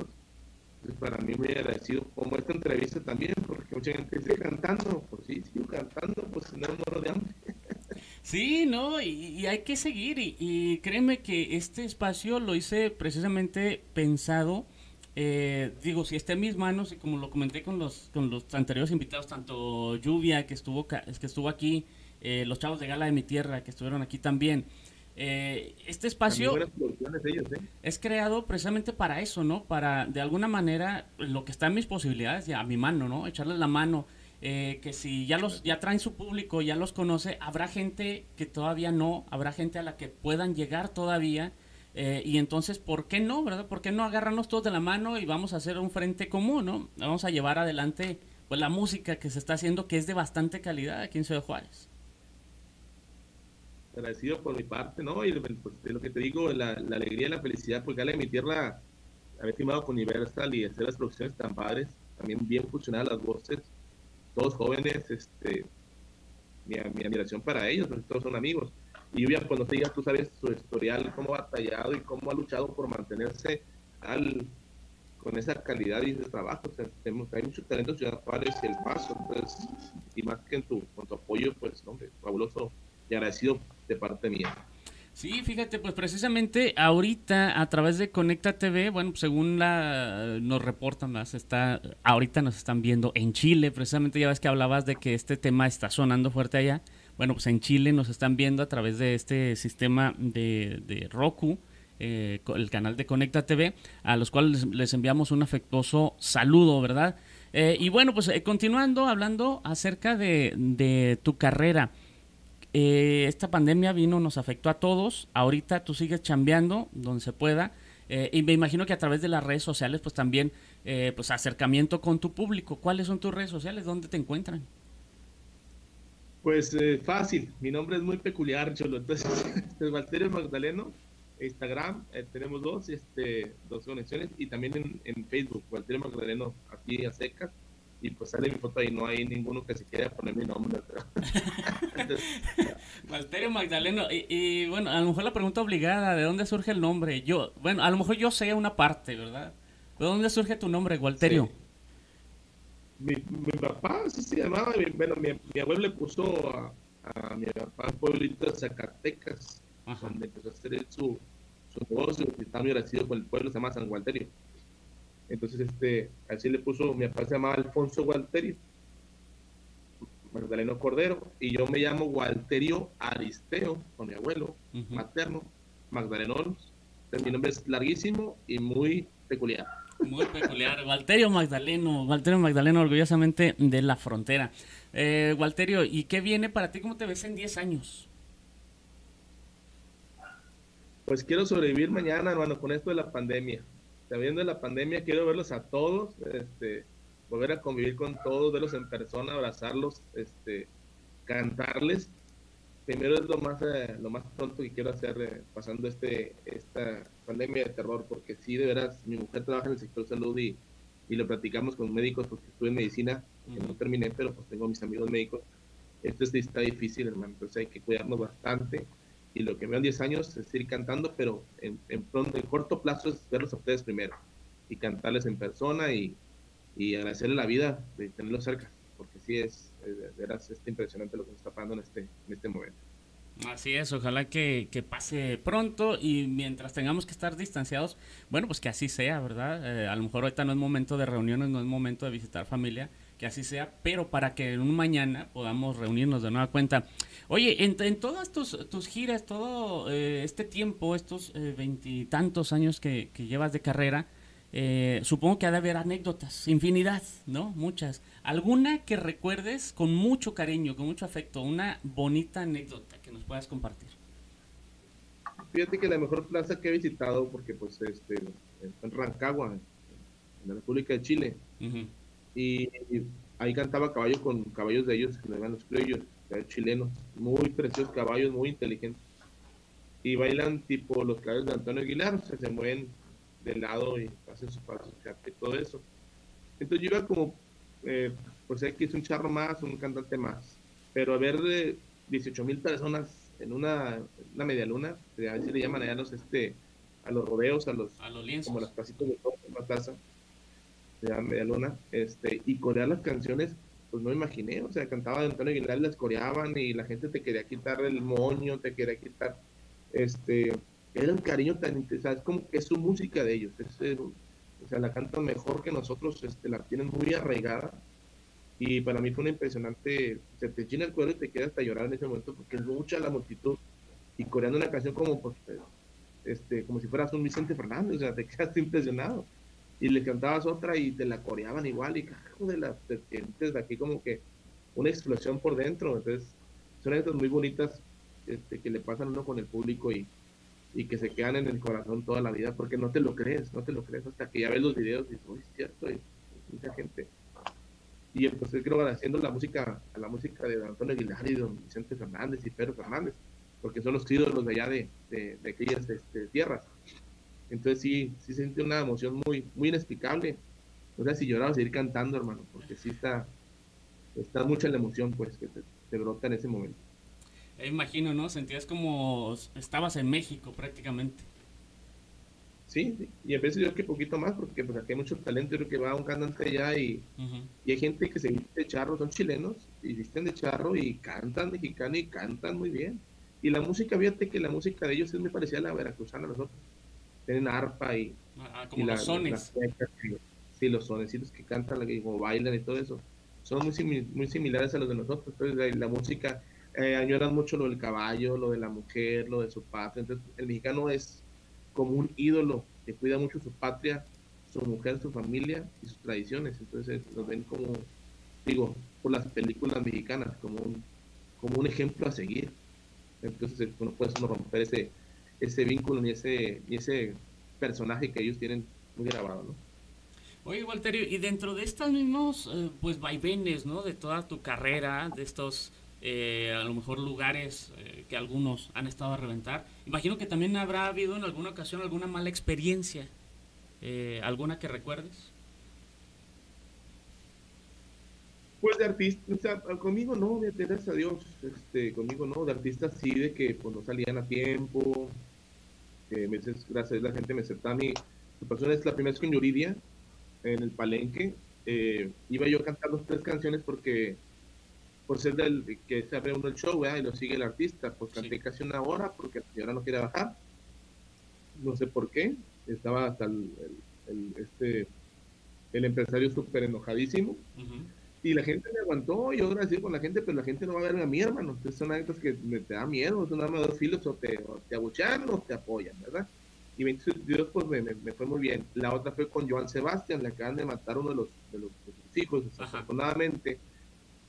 Entonces, para mí muy agradecido, como esta entrevista también, porque mucha gente dice cantando, pues sí, sigo cantando, pues no muero de hambre. Sí, no, y, hay que seguir, y, créeme que este espacio lo hice precisamente pensado, eh, digo, si está en mis manos, y como lo comenté con los, con los anteriores invitados, tanto Lluvia, que estuvo, que estuvo aquí, eh, los chavos de Gala de mi Tierra que estuvieron aquí también. Eh, este espacio ¿eh? es creado precisamente para eso, ¿no? Para, de alguna manera, lo que está en mis posibilidades, ya a mi mano, ¿no? Echarles la mano. Que si ya los ya traen su público, ya los conoce, habrá gente que todavía no, habrá gente a la que puedan llegar todavía. y entonces, ¿por qué no, verdad? ¿Por qué no agarrarnos todos de la mano y vamos a hacer un frente común, ¿no? Vamos a llevar adelante pues la música que se está haciendo, que es de bastante calidad aquí en Ciudad Juárez agradecido por mi parte, ¿no? Y pues, de lo que te digo, la, alegría y la felicidad, porque de mi tierra, haber firmado con Universal y hacer las producciones tan padres, también bien funcionadas las voces, todos jóvenes, este, mi, mi admiración para ellos, todos son amigos. Y ya cuando te digas, tú sabes su historial, cómo ha batallado y cómo ha luchado por mantenerse al, con esa calidad y ese trabajo. Tenemos, hay mucho talento en Ciudad Juárez y El Paso, entonces, y más que en tu, con tu apoyo, pues, hombre, fabuloso y agradecido de parte mía. Sí, fíjate, pues precisamente ahorita a través de Conecta TV, bueno, según la nos reportan más, está ahorita nos están viendo en Chile, precisamente ya ves que hablabas de que este tema está sonando fuerte allá. Bueno, pues en Chile nos están viendo a través de este sistema de, de Roku, eh, el canal de Conecta TV, a los cuales les, enviamos un afectuoso saludo, ¿verdad? Eh, y bueno, pues eh, continuando hablando acerca de tu carrera. Eh, esta pandemia vino, nos afectó a todos. Ahorita tú sigues chambeando donde se pueda. Eh, y me imagino que a través de las redes sociales, pues también, eh, pues acercamiento con tu público. ¿Cuáles son tus redes sociales? ¿Dónde te encuentran? Pues eh, fácil, mi nombre es muy peculiar, Cholo. Entonces, este, Walterio Magdaleno, Instagram, eh, tenemos dos, este, dos conexiones y también en, Facebook, Walterio Magdaleno, aquí a secas. Y pues sale mi foto ahí, no hay ninguno que se quiera poner mi nombre. Walterio Magdaleno, y, bueno, a lo mejor la pregunta obligada, ¿de dónde surge el nombre? Yo, bueno, a lo mejor yo sé una parte, ¿verdad? ¿De dónde surge tu nombre, Walterio? mi, mi, papá sí se llamaba, mi, bueno, mi, mi, abuelo le puso a, a, mi papá un pueblito de Zacatecas, donde empezó a hacer su, su negocio, y está muy agradecido con el pueblo, se llama San Gualterio. Entonces, este, así le puso, mi papá se llamaba Alfonso Gualterio, Magdaleno Cordero, y yo me llamo Gualterio Aristeo, con mi abuelo materno, Magdaleno. mi nombre es larguísimo y muy peculiar. Muy peculiar. Walterio Magdaleno, Walterio Magdaleno, orgullosamente de la frontera. Eh, Walterio, ¿y qué viene para ti? ¿Cómo te ves en 10 años? Pues quiero sobrevivir mañana, hermano, con esto de la pandemia. Sabiendo la pandemia, quiero verlos a todos, este, volver a convivir con todos, verlos en persona, abrazarlos, este, cantarles. Primero es lo más eh, lo más pronto que quiero hacer eh, pasando este esta pandemia de terror porque sí de veras mi mujer trabaja en el sector salud y, y lo platicamos con médicos porque estuve en medicina que no terminé pero pues tengo mis amigos médicos. Esto sí está difícil hermano entonces hay que cuidarnos bastante y lo que veo en 10 años es ir cantando pero en, en pronto en corto plazo es verlos a ustedes primero y cantarles en persona y, y agradecerle la vida de tenerlos cerca porque sí es, veras es impresionante lo que está pasando en este, en este momento. Así es, ojalá que, que, pase pronto y mientras tengamos que estar distanciados, bueno, pues que así sea, ¿verdad? Eh, a lo mejor ahorita no es momento de reuniones, no es momento de visitar familia, que así sea, pero para que en un mañana podamos reunirnos de nueva cuenta. Oye, en, en todas tus, tus, giras, todo eh, este tiempo, estos eh, veintitantos años que, que llevas de carrera, eh, supongo que ha de haber anécdotas, infinidad, ¿no? Muchas. ¿Alguna que recuerdes con mucho cariño, con mucho afecto? Una bonita anécdota que nos puedas compartir. Fíjate que la mejor plaza que he visitado, porque pues este, en Rancagua, en la República de Chile, y, ahí cantaba caballo con caballos de ellos, que le llaman los criollos, chilenos, muy preciosos caballos, muy inteligentes. Y bailan tipo los caballos de Antonio Aguilar, o sea, se mueven de lado y hacen sus pasos y todo eso. Entonces yo iba como, eh, por ser que es un charro más, un cantante más, pero a ver de 18 mil personas en una, una media luna, a veces le llaman allá los, este, a los rodeos, a los, como las casitas de la plaza, de la media luna, este, y corear las canciones, pues no imaginé, o sea, cantaba de Antonio Aguilar, las coreaban y la gente te quería quitar el moño, te quería quitar, este, era un cariño tan, ¿sabes? Como que es su música de ellos, es, o sea, la cantan mejor que nosotros, este, la tienen muy arraigada. Y para mí fue una impresionante, se te china el cuero y te quedas hasta llorar en ese momento porque es mucha la multitud y coreando una canción como, pues, este, como si fueras un Vicente Fernández, o sea, te quedaste impresionado. Y le cantabas otra y te la coreaban igual y carajo de la, te sientes aquí como que una explosión por dentro. Entonces, son estas muy bonitas este, que le pasan uno con el público y, y que se quedan en el corazón toda la vida porque no te lo crees, no te lo crees hasta que ya ves los videos y dices, uy, cierto, y mucha gente. Y entonces creo haciendo la música, a la música de Antonio Aguilar y don Vicente Fernández y Pedro Fernández, porque son los ídolos de allá de, de, de aquellas este, tierras. Entonces sí, sí sentí una emoción muy, muy inexplicable. No sé si llorar o seguir cantando, hermano, porque sí está, está mucha la emoción pues que te brota en ese momento. Eh, imagino, ¿no? Sentías como estabas en México prácticamente. Sí, y a veces yo que poquito más, porque pues aquí hay mucho talento, creo que va un cantante allá y, y hay gente que se viste de charro, son chilenos, y visten de charro y cantan mexicano y cantan muy bien. Y la música, fíjate que la música de ellos es muy parecida a la veracruzana a nosotros. Tienen arpa y... Ah, como los sones. sí, los sonecitos que cantan, como bailan y todo eso. Son muy, muy similares a los de nosotros. Entonces la música eh, añoran mucho lo del caballo, lo de la mujer, lo de su patria. Entonces, el mexicano es como un ídolo que cuida mucho su patria, su mujer, su familia y sus tradiciones. Entonces, lo ven como, digo, por las películas mexicanas, como un, como un ejemplo a seguir. Entonces, no puede romper ese, ese vínculo ni ese, ni ese personaje que ellos tienen muy grabado, ¿no? Oye, Walterio, y dentro de estos mismos, eh, pues, vaivenes, ¿no? De toda tu carrera, de estos eh, a lo mejor lugares eh, que algunos han estado a reventar. Imagino que también habrá habido en alguna ocasión alguna mala experiencia, eh, alguna que recuerdes. Pues de artista, conmigo no, gracias a Dios, este, conmigo no, de artistas sí, de que pues no salían a tiempo, que veces, gracias la gente me aceptaba a mí. La persona es la primera vez con Yuridia, en el palenque, eh, iba yo a cantar las tres canciones porque, por ser del que se abre uno el show, y lo sigue el artista, pues canté casi una hora porque la señora no quiere bajar, no sé por qué, estaba hasta el, este, el empresario súper enojadísimo y la gente me aguantó, yo agradecido con la gente, pero la gente no va a ver a mí, hermano. Entonces son actos que me, te da miedo, son armas de dos filos, o te, te abuchan o te apoyan, ¿verdad? Y 22 pues me, me, fue muy bien. La otra fue con Joan Sebastián, le acaban de matar uno de los, de los, hijos, desafortunadamente,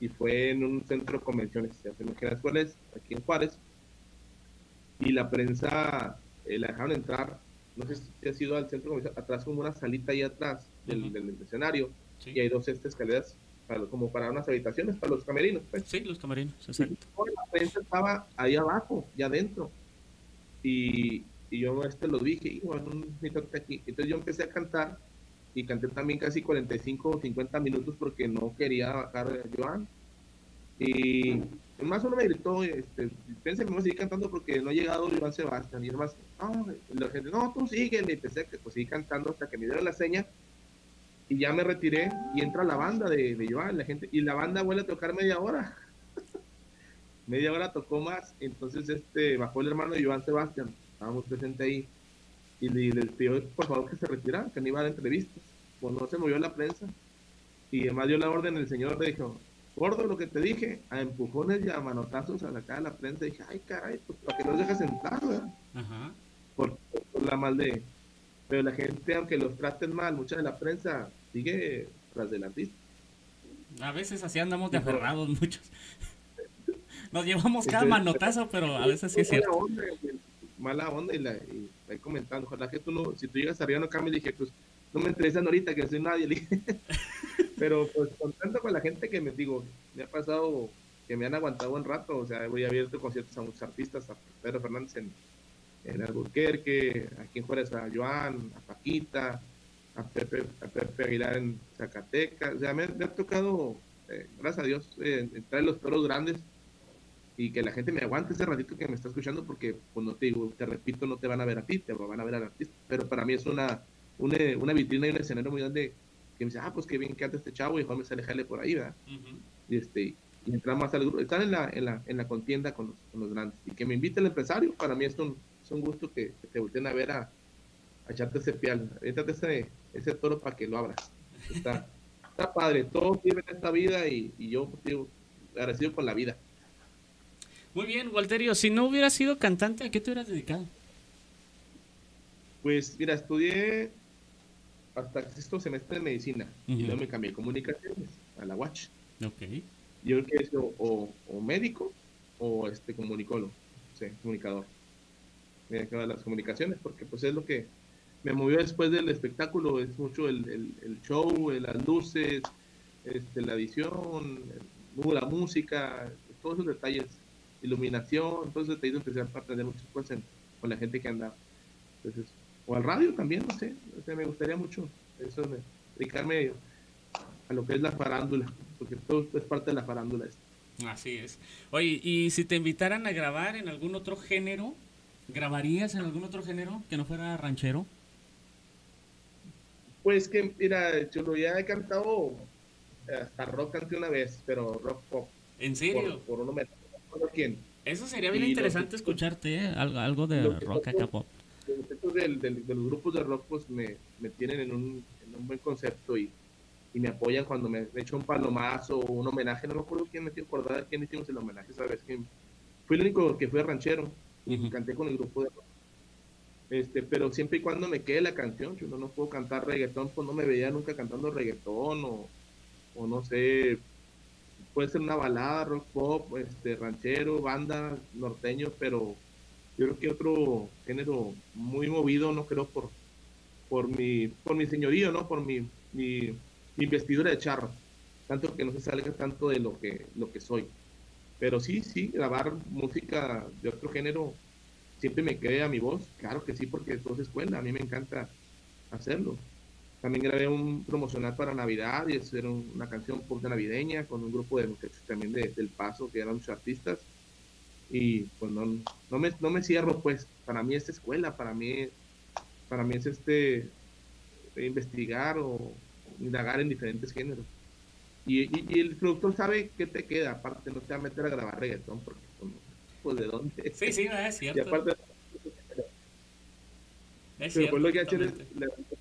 y fue en un centro de convenciones, ¿te imaginas cuál es? Aquí en Juárez. Y la prensa eh, la dejaron entrar, no sé si ha sido al centro de convenciones, atrás como una salita ahí atrás del, del escenario, y hay dos este, escaleras como para unas habitaciones, para los camerinos. Pues. Sí, los camerinos, exacto. la prensa estaba ahí abajo, ya adentro. Y, y yo este lo dije, y bueno, aquí. Entonces yo empecé a cantar y canté también casi 45 o 50 minutos porque no quería bajar a Joan. Y más uno me gritó, este, pensé que me voy a seguir cantando porque no ha llegado Joan Sebastián. Y además, no, la gente, no, tú sigue. Y empecé a pues, seguir cantando hasta que me dieron la seña y ya me retiré y entra la banda de, de Joan, la gente, y la banda vuelve a tocar media hora. media hora tocó más, entonces este bajó el hermano de Joan Sebastián, estábamos presentes ahí, y le, pidió por favor que se retirara, que no iba a dar entrevistas, pues no se movió la prensa, y además dio la orden, el señor le dijo, gordo lo que te dije, a empujones y a manotazos a la cara de la prensa, y dije, ay caray, pues para que no dejes entrar, Ajá. Por, por la mal de, pero la gente, aunque los traten mal, mucha de la prensa sigue tras del artista. A veces así andamos de aferrados muchos. Nos llevamos cada manotazo, pero a veces sí es cierto. Onda, mala onda y, la, y ahí comentando, ojalá que tú no, si tú llegas arriba no cambies, dije, pues no me interesan ahorita que soy nadie. pero pues contento con la gente que me digo, me ha pasado que me han aguantado un rato, o sea, voy a abierto conciertos a muchos artistas, a Pedro Fernández en, en Alburquerque, aquí en Juárez a Joan, a Paquita, a Pepe, a Pepe Aguilar en Zacatecas. O sea, me, ha tocado, eh, gracias a Dios, eh, entrar en los toros grandes y que la gente me aguante ese ratito que me está escuchando porque, pues no te digo, te repito, no te van a ver a ti, te van a ver al artista. Pero para mí es una, una, una vitrina y un escenario muy grande que me dice, ah, pues qué bien que anda este chavo y Juan me sale jale por ahí, ¿verdad? Y este y entrar más al grupo, estar en la, en la, en la contienda con los, con los grandes. Y que me invite el empresario, para mí es un, es un gusto que, te volteen a ver a, echarte ese pial, échate ese, ese toro para que lo abras. Está, está padre, todos viven esta vida y, yo estoy agradecido con la vida. Muy bien, Walterio, si no hubieras sido cantante, ¿a qué te hubieras dedicado? Pues mira, estudié hasta el sexto semestre de medicina y luego me cambié comunicaciones a la Watch. Ok. Yo creo que es o, o, médico o este comunicólogo, sí, comunicador de las comunicaciones, porque pues es lo que me movió después del espectáculo, es mucho el, el, show, las luces, este, la edición, la música, todos esos detalles, iluminación, esos detalles empecé a aprender muchas cosas con la gente que anda. Entonces, o al radio también, no sé, me gustaría mucho eso, dedicarme a lo que es la farándula, porque todo es parte de la farándula. Así es. Oye, y si te invitaran a grabar en algún otro género, ¿Grabarías en algún otro género que no fuera ranchero? Pues que, mira, yo ya he cantado hasta rock canté una vez, pero rock pop. ¿En serio? Por, uno me ¿Por quién. Eso sería bien interesante escucharte, ¿eh? algo, algo de rock acá pop. Los del, de los grupos de rock pues me, me tienen en un, en un, buen concepto y, y me apoyan cuando me, he hecho un palomazo o un homenaje. No me acuerdo quién me quiero acordar quién hicimos el homenaje, ¿sabes? Que fui el único que fue ranchero canté con el grupo de este, pero siempre y cuando me quede la canción, yo no, no puedo cantar reggaetón, pues no me veía nunca cantando reggaetón o, o no sé, puede ser una balada, rock pop, este, ranchero, banda, norteño, pero yo creo que otro género muy movido, no creo por, por mi, por mi señorío, ¿no? Por mi, mi, investidura de charro, tanto que no se salga tanto de lo que, lo que soy. Pero sí, sí, grabar música de otro género siempre me quedé a mi voz. Claro que sí, porque es voz escuela. A mí me encanta hacerlo. También grabé un promocional para Navidad y hacer una canción pop navideña con un grupo de muchachos también de, del Paso, que eran muchos artistas. Y pues no, no, me, no me cierro, pues. Para mí es escuela, para mí, para mí es este investigar o indagar en diferentes géneros. Y, y, el productor sabe qué te queda, aparte no te va a meter a grabar reggaetón, porque pues de dónde. Sí, sí, es cierto. Y aparte, es pero pues lo que hacer es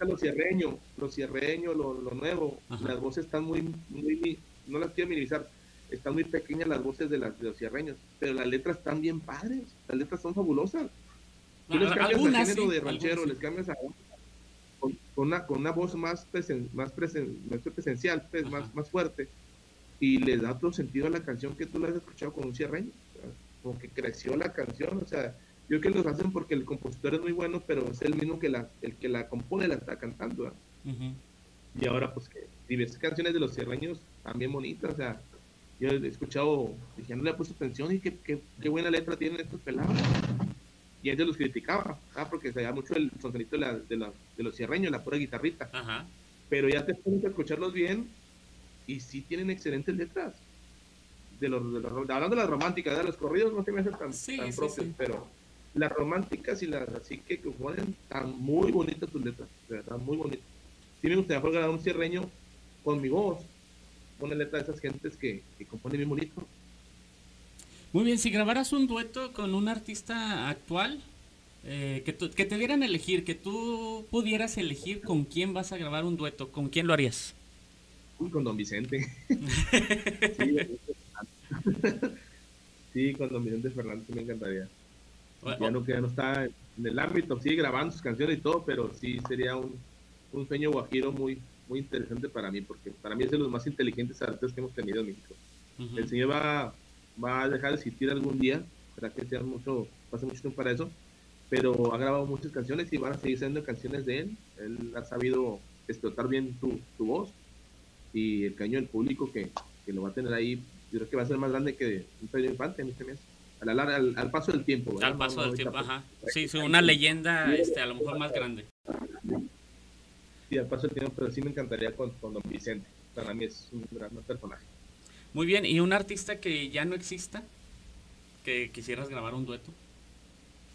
los cierreños, los cierreños, lo, lo nuevo, las voces están muy, muy, no las quiero minimizar, están muy pequeñas las voces de, las, de los cierreños, pero las letras están bien padres, las letras son fabulosas. Tú les cambias al género de ranchero, les cambias a con, una, con una voz más, presen, más, presen, más presencial, pues, más, más fuerte, y les da otro sentido a la canción que tú la has escuchado con un cierreño. Como que creció la canción, o sea, yo creo que los hacen porque el compositor es muy bueno, pero es el mismo que la, el que la compone la está cantando. Y ahora, pues, que diversas canciones de los cierreños también bonitas, o sea, yo he escuchado, dije, no le he puesto atención y qué, qué, qué buena letra tienen estos pelados y antes los criticaba, ¿ah? porque se da mucho el soncerito de, la, de, la, de, los cierreños, la pura guitarrita. Pero ya te pones a escucharlos bien y sí tienen excelentes letras. De los, de los hablando de las románticas, de los corridos no se me hacen tan, tan propios, pero las románticas y las así que, que ponen están muy bonitas tus letras, verdad, muy bonitas. Sí me gustaría grabar un cierreño con mi voz, una letra de esas gentes que, que componen bien bonito. Muy bien, si grabaras un dueto con un artista actual, eh, que, que te dieran a elegir, que tú pudieras elegir con quién vas a grabar un dueto, ¿con quién lo harías? Uy, con Don Vicente. sí, con Don Vicente Fernández me encantaría. ya, no, ya no está en el ámbito, sigue grabando sus canciones y todo, pero sí sería un, un sueño guajiro muy, muy interesante para mí, porque para mí es de los más inteligentes artistas que hemos tenido en México. El señor va va a dejar de existir algún día, para que sea mucho, pase mucho tiempo para eso, pero ha grabado muchas canciones y van a seguir siendo canciones de él. Él ha sabido explotar bien su, voz y el caño del público que, que, lo va a tener ahí, yo creo que va a ser más grande que un Pedro Infante en este mes. Al, al, al, paso del tiempo. Al paso del tiempo, ajá. Sí, una leyenda este, a lo mejor más grande. Sí, al paso del tiempo, pero sí me encantaría con, con Don Vicente. Para mí es un gran personaje. Muy bien, ¿y un artista que ya no exista? ¿Que quisieras grabar un dueto?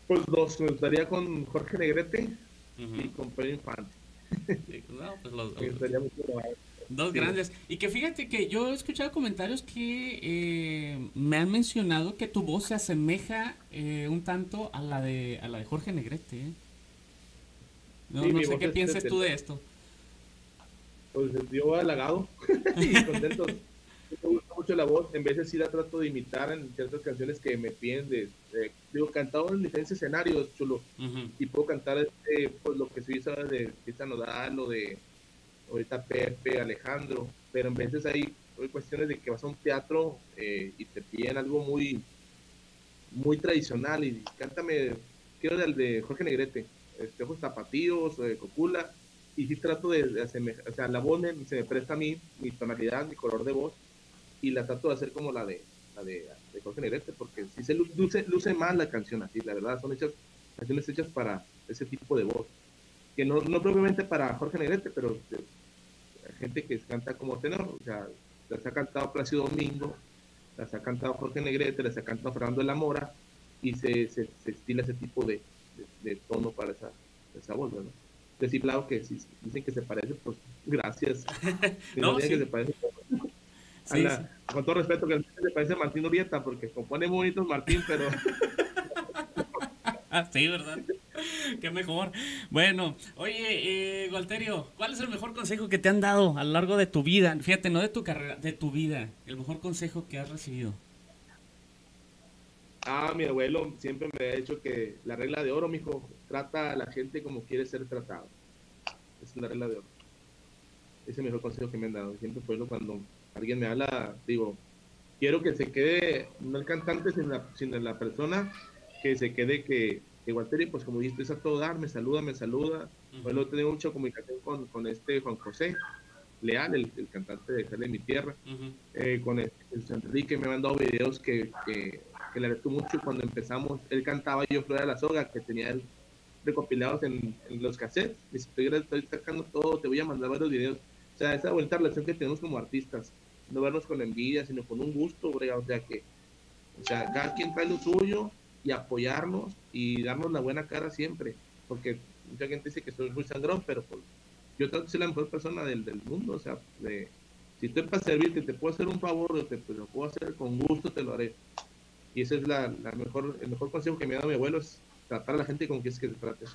Pues dos, me gustaría con Jorge Negrete y con Pedro Infante. no, pues los, dos grandes. Y que fíjate que yo he escuchado comentarios que eh, me han mencionado que tu voz se asemeja eh, un tanto a la de a la de Jorge Negrete. ¿eh? No, no sé qué piensas tú de esto. Pues yo halagado y contento mucho la voz, en veces sí la trato de imitar en ciertas canciones que me piden de, digo, cantado en diferentes escenarios, chulo, y puedo cantar este, pues lo que se hizo de Pita Nodal o de ahorita Pepe, Alejandro, pero en veces hay, cuestiones de que vas a un teatro eh, y te piden algo muy muy tradicional y cántame, quiero el de Jorge Negrete, este, ojos zapatillos o de Cocula, y sí trato de, hacer, o sea, la voz se me presta a mí, mi tonalidad, mi color de voz, y la trato de hacer como la de la de, de Jorge Negrete, porque si se luce, luce más la canción así, la verdad, son hechas canciones hechas para ese tipo de voz, que no, no propiamente para Jorge Negrete, pero gente que canta como tenor, o sea, las ha cantado Plácido Domingo, las ha cantado Jorge Negrete, las ha cantado Fernando de la Mora, y se, se, estila ese tipo de, de, tono para esa, esa voz, ¿no? Decir, que si dicen que se parece, pues gracias. no, que se parece, con todo respeto, que le parece Martín Urieta, porque compone bonitos Martín, pero. ah, sí, ¿verdad? Qué mejor. Bueno, oye, eh, Walterio, ¿cuál es el mejor consejo que te han dado a lo largo de tu vida? Fíjate, no de tu carrera, de tu vida. El mejor consejo que has recibido. Ah, mi abuelo siempre me ha dicho que la regla de oro, mijo, trata a la gente como quiere ser tratado. Es la regla de oro. Ese es el mejor consejo que me han dado. Siempre fue cuando alguien me habla, digo, quiero que se quede, no el cantante, sino la, sino la persona, que se quede que, que pues como dijiste, es a todo dar, me saluda, me saluda. Uh -huh. Tengo mucha comunicación con, con, este Juan José, Leal, el, cantante de Sale Mi Tierra. Eh, con el, Enrique me ha mandado videos que, que, le agradezco mucho cuando empezamos. Él cantaba Yo Flora la Soga, que tenía él recopilados en, los cassettes. Estoy, estoy sacando todo, te voy a mandar varios videos. O sea, esa bonita relación que tenemos como artistas. No vernos con envidia, sino con un gusto, o sea, que o sea, cada quien trae lo suyo y apoyarnos y darnos la buena cara siempre. Porque mucha gente dice que soy muy sangrón, pero pues, yo trato de la mejor persona del, del mundo. O sea, de, si estoy para servirte, te puedo hacer un favor, te pues, lo puedo hacer con gusto, te lo haré. Y ese es la, la, mejor, el mejor consejo que me ha dado mi abuelo, es tratar a la gente como quieres que te trate.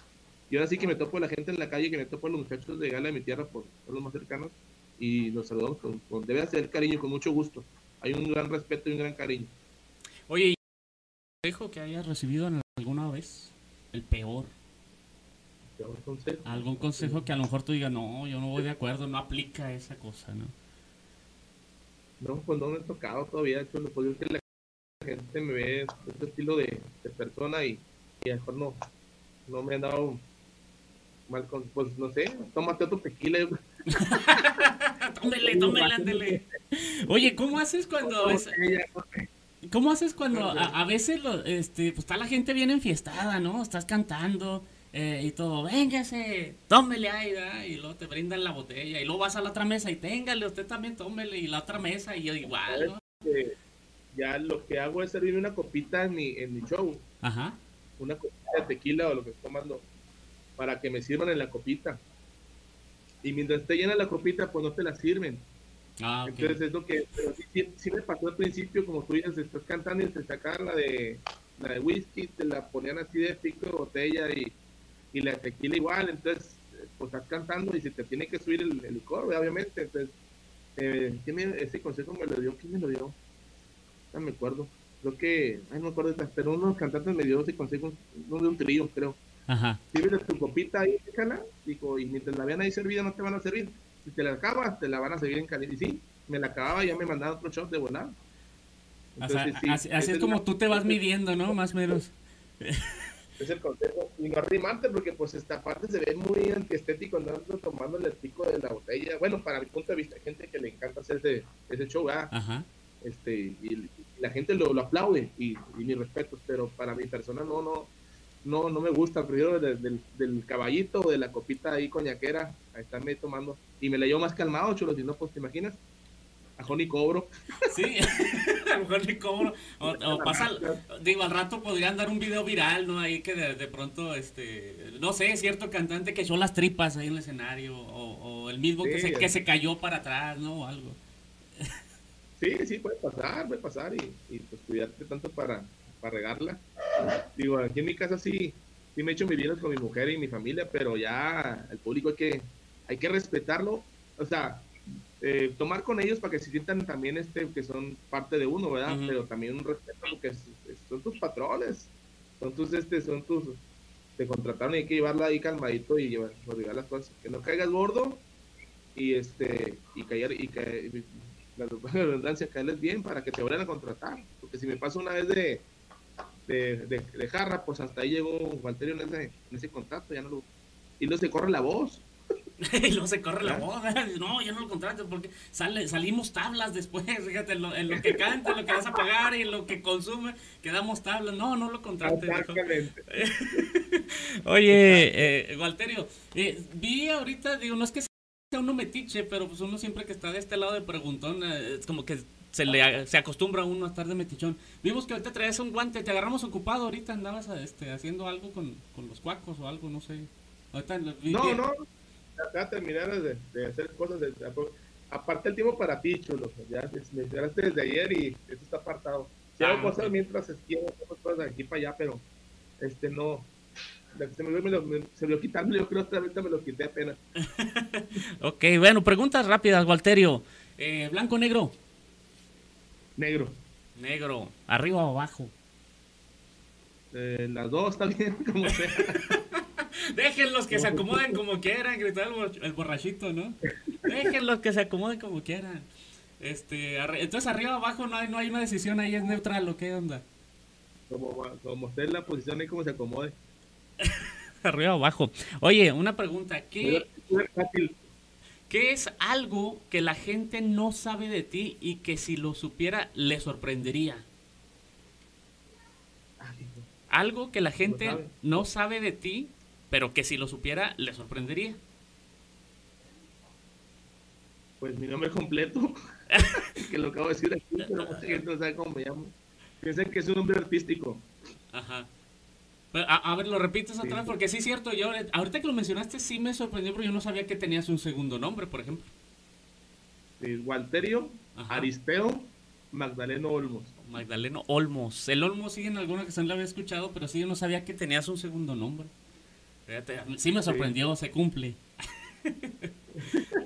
Y ahora sí que me topo a la gente en la calle, que me topo a los muchachos de Gala de mi tierra, por, los más cercanos, y los saludamos con, con, debe hacer cariño, con mucho gusto. Hay un gran respeto y un gran cariño. Oye, ¿y consejo que hayas recibido alguna vez? El peor. ¿Peor consejo? Algún consejo que a lo mejor tú digas, no, yo no voy de acuerdo, no aplica esa cosa, ¿no? No, pues no me he tocado todavía, hecho, lo que la gente me ve este estilo de, persona y, y, a lo mejor no, no me han dado mal con, pues no sé, tómate otro tequila. tómele, tómele, ándele. Oye, ¿cómo haces cuando... ¿Cómo haces cuando a, veces lo, este, pues está la gente bien enfiestada, ¿no? Estás cantando eh, y todo, véngase, tómele ahí, y luego te brindan la botella y luego vas a la otra mesa y téngale, usted también tómele y la otra mesa y yo igual, ¿no? ya lo que hago es servir una copita en mi, en mi show. Ajá. Una copita de tequila o lo que estoy tomando para que me sirvan en la copita. Y mientras esté llena la copita, pues no te la sirven Ah, Entonces es lo que pero sí, me pasó al principio, como tú dices, estás cantando y te sacaban la de, la de whisky, te la ponían así de pico de botella y, y la tequila igual, entonces pues estás cantando y se te tiene que subir el, licor, obviamente, entonces eh, ese consejo me lo dio? ¿Quién me lo dio? No me acuerdo. Creo que, ay, no me acuerdo, pero unos cantantes me dio ese consejo, uno de un trío, creo. Ajá. Sirve tu copita ahí, déjala, dijo, y mientras la vean ahí servida no te van a servir si te la acabas, te la van a seguir en caliente. Y sí, me la acababa y ya me mandaron otro shot de volar. así, es como tú te vas midiendo, ¿no? Más o menos. Es el consejo. Y no arrimante, porque pues esta parte se ve muy antiestético andando tomando el pico de la botella. Bueno, para mi punto de vista, hay gente que le encanta hacer ese, ese show, Ajá. Este, y, la gente lo, lo aplaude y, y mis respetos, pero para mi persona no, no, no, no me gusta, prefiero del, del, caballito o de la copita ahí coñaquera a estarme tomando. Y me llevo más calmado, chulo, si no, pues te imaginas. A ni cobro. Sí, a ni cobro. O, pasa, digo, al rato podrían dar un video viral, ¿no? Ahí que de, pronto, este, no sé, cierto cantante que echó las tripas ahí en el escenario, o, el mismo que, se, que se cayó para atrás, ¿no? O algo. Sí, sí, puede pasar, puede pasar, y, y pues cuidarte tanto para, para regarla. Digo, aquí en mi casa sí, sí me echo mis bienes con mi mujer y mi familia, pero ya el público hay que, hay que respetarlo, o sea, eh, tomar con ellos para que se sientan también este, que son parte de uno, ¿verdad? Pero también un respeto porque son tus patrones, son tus, este, son tus, te contrataron y hay que llevarla ahí calmadito y llevar, llevar las cosas, que no caigas gordo y este, y caer, y caer, la redundancia, caerles bien para que te vuelvan a contratar, porque si me pasa una vez de de, de, Jarra, pues hasta ahí llegó Walterio en ese, en ese contacto, ya no lo, y no se corre la voz. y no se corre la voz, no, ya no lo contrato porque sale, salimos tablas después, fíjate, en lo, en lo que canta, en lo que vas a pagar y en lo que consume, quedamos tablas, no, no lo contrates. Oye, eh, Walterio, eh, vi ahorita, digo, no es que sea uno metiche, pero pues uno siempre que está de este lado de preguntón, eh, es como que se le se acostumbra uno a estar de metichón. Vimos que ahorita traes un guante, te agarramos ocupado, ahorita andabas este, haciendo algo con, con los cuacos o algo, no sé. Ahorita, no, no, acá de terminar de, de, hacer cosas, de, aparte el tiempo para ti, chulo, ya me enteraste desde ayer y esto está apartado. Si hago ah, cosas mientras esquivo, cosas de aquí para allá, pero este no, se me, me, lo, se me lo quitando, yo creo que ahorita me lo quité apenas. ok, bueno, preguntas rápidas, Walterio. Eh, ¿Blanco negro? Negro. Negro. ¿Arriba o abajo? Eh, las dos está bien, como sea. Déjenlos que se acomoden como quieran, gritó el, borrachito, ¿no? Déjenlos que se acomoden como quieran. Este, entonces arriba o abajo no hay, no hay una decisión ahí, es neutral, ¿o qué onda? Como, como esté en la posición y como se acomode. arriba o abajo. Oye, una pregunta, ¿qué, ¿Qué es algo que la gente no sabe de ti y que si lo supiera le sorprendería? Algo que la gente no sabe de ti, pero que si lo supiera le sorprendería. Pues mi nombre completo, que lo acabo de decir aquí, pero mucha gente no sabe cómo me llamo. Piensan que es un nombre artístico. Ajá. A, ver, lo repites otra vez, porque sí es cierto, yo ahorita que lo mencionaste sí me sorprendió, pero yo no sabía que tenías un segundo nombre, por ejemplo. Sí, Walterio Aristeo Magdaleno Olmos. Magdaleno Olmos. El Olmos sí en alguna ocasión lo había escuchado, pero sí yo no sabía que tenías un segundo nombre. Fíjate, sí me sorprendió, se cumple.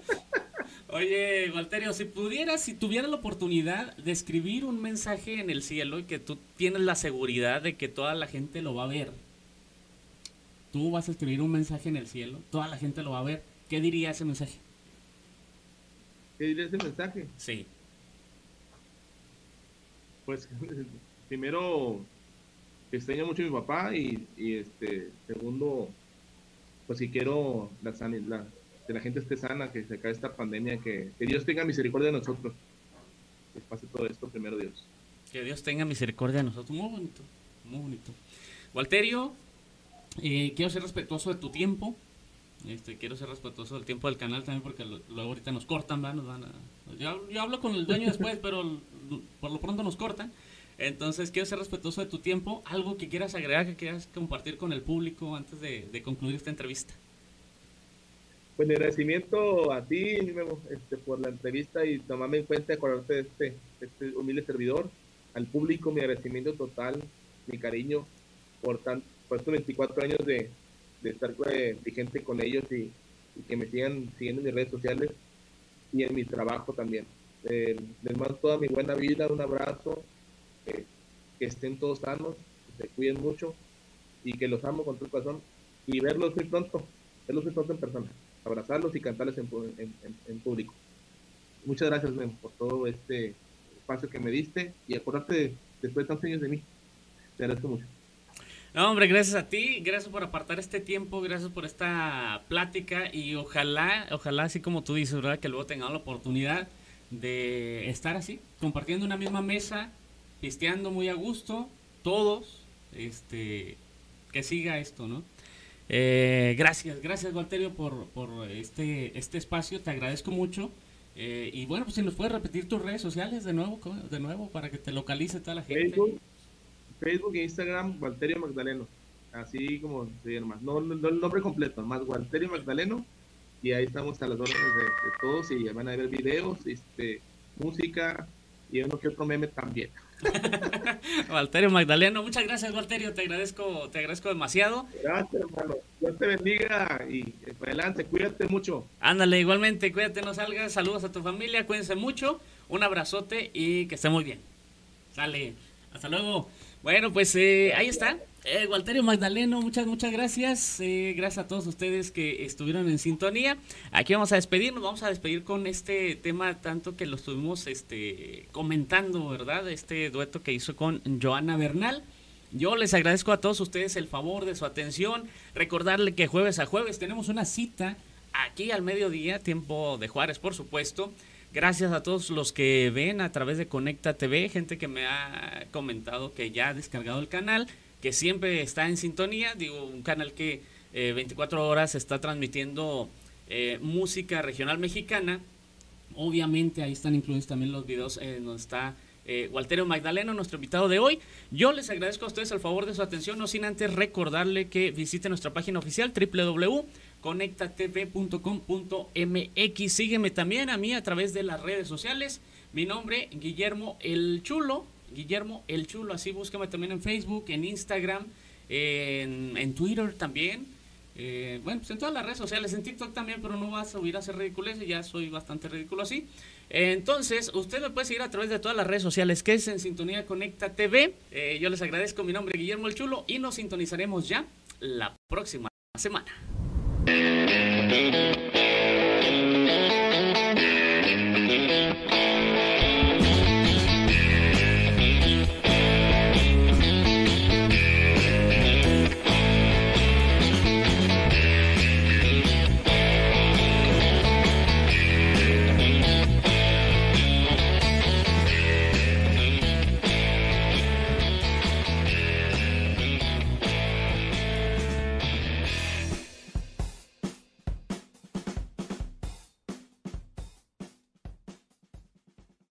Oye, Walterio, si pudieras, si tuvieras la oportunidad de escribir un mensaje en el cielo y que tú tienes la seguridad de que toda la gente lo va a ver, tú vas a escribir un mensaje en el cielo, toda la gente lo va a ver, ¿qué diría ese mensaje? ¿Qué diría ese mensaje? Sí. Pues primero extraño mucho a mi papá y, este segundo pues si quiero la, la, que la gente esté sana, que se acabe esta pandemia, que, Dios tenga misericordia de nosotros. Que pase todo esto primero Dios. Que Dios tenga misericordia de nosotros. Muy bonito, muy bonito. Walterio, eh, quiero ser respetuoso de tu tiempo. Este, quiero ser respetuoso del tiempo del canal también porque luego ahorita nos cortan, Nos van a, yo, yo, hablo con el dueño después, pero por lo pronto nos cortan. Entonces quiero ser respetuoso de tu tiempo. Algo que quieras agregar, que quieras compartir con el público antes de concluir esta entrevista. Pues mi agradecimiento a ti, este, por la entrevista y tomarme en cuenta, acordarte de este, este humilde servidor. Al público, mi agradecimiento total, mi cariño por, tan, por estos 24 años de, de estar eh, vigente con ellos y, que me sigan siguiendo en mis redes sociales y en mi trabajo también. Eh, les mando toda mi buena vida, un abrazo, que estén todos sanos, que se cuiden mucho y que los amo con todo el corazón y verlos muy pronto, verlos muy pronto en persona abrazarlos y cantarles en, público. Muchas gracias, por todo este espacio que me diste y acordarte después de tantos años de mí. Te agradezco mucho. No, hombre, gracias a ti, gracias por apartar este tiempo, gracias por esta plática y ojalá, ojalá, así como tú dices, ¿verdad? Que luego tengamos la oportunidad de estar así, compartiendo una misma mesa, pisteando muy a gusto, todos, este, que siga esto, ¿no? Eh, gracias, gracias Walterio por, por este, este espacio, te agradezco mucho. Eh, y bueno, pues si nos puedes repetir tus redes sociales de nuevo, de nuevo para que te localice toda la gente. Facebook, e Instagram, Walterio Magdaleno. Así como se llama. No, no, el nombre completo, más Walterio Magdaleno. Y ahí estamos a las órdenes de, todos y van a ver videos, este, música y uno que otro meme también. Walterio Magdaleno, muchas gracias Walterio, te agradezco, te agradezco demasiado. Gracias hermano, Dios te bendiga y adelante, cuídate mucho. Ándale, igualmente, cuídate, no salgas, saludos a tu familia, cuídense mucho, un abrazote y que esté muy bien. Sale, hasta luego. Bueno, pues eh, ahí está. Eh, Walterio Magdaleno, muchas, muchas gracias. Eh, gracias a todos ustedes que estuvieron en sintonía. Aquí vamos a despedirnos, vamos a despedir con este tema tanto que lo estuvimos este, comentando, ¿verdad? Este dueto que hizo con Joana Bernal. Yo les agradezco a todos ustedes el favor de su atención. Recordarle que jueves a jueves tenemos una cita aquí al mediodía, tiempo de Juárez, por supuesto. Gracias a todos los que ven a través de Conecta TV, gente que me ha comentado que ya ha descargado el canal que siempre está en sintonía, digo, un canal que 24 eh, horas está transmitiendo eh, música regional mexicana. Obviamente ahí están incluidos también los videos eh, donde está Walterio Magdaleno, nuestro invitado de hoy. Yo les agradezco a ustedes el favor de su atención, no sin antes recordarle que visiten nuestra página oficial www.conectatv.com.mx. Sígueme también a mí a través de las redes sociales. Mi nombre, Guillermo El Chulo, Guillermo El Chulo. Así búscame también en Facebook, en Instagram, en, Twitter también. Eh, bueno, pues en todas las redes sociales, en TikTok también, pero no vas a subir a hacer ridiculeces, ya soy bastante ridículo así. Entonces, usted me puede seguir a través de todas las redes sociales, que es en Sintonía Conecta TV. Eh, yo les agradezco, mi nombre Guillermo El Chulo y nos sintonizaremos ya la próxima semana.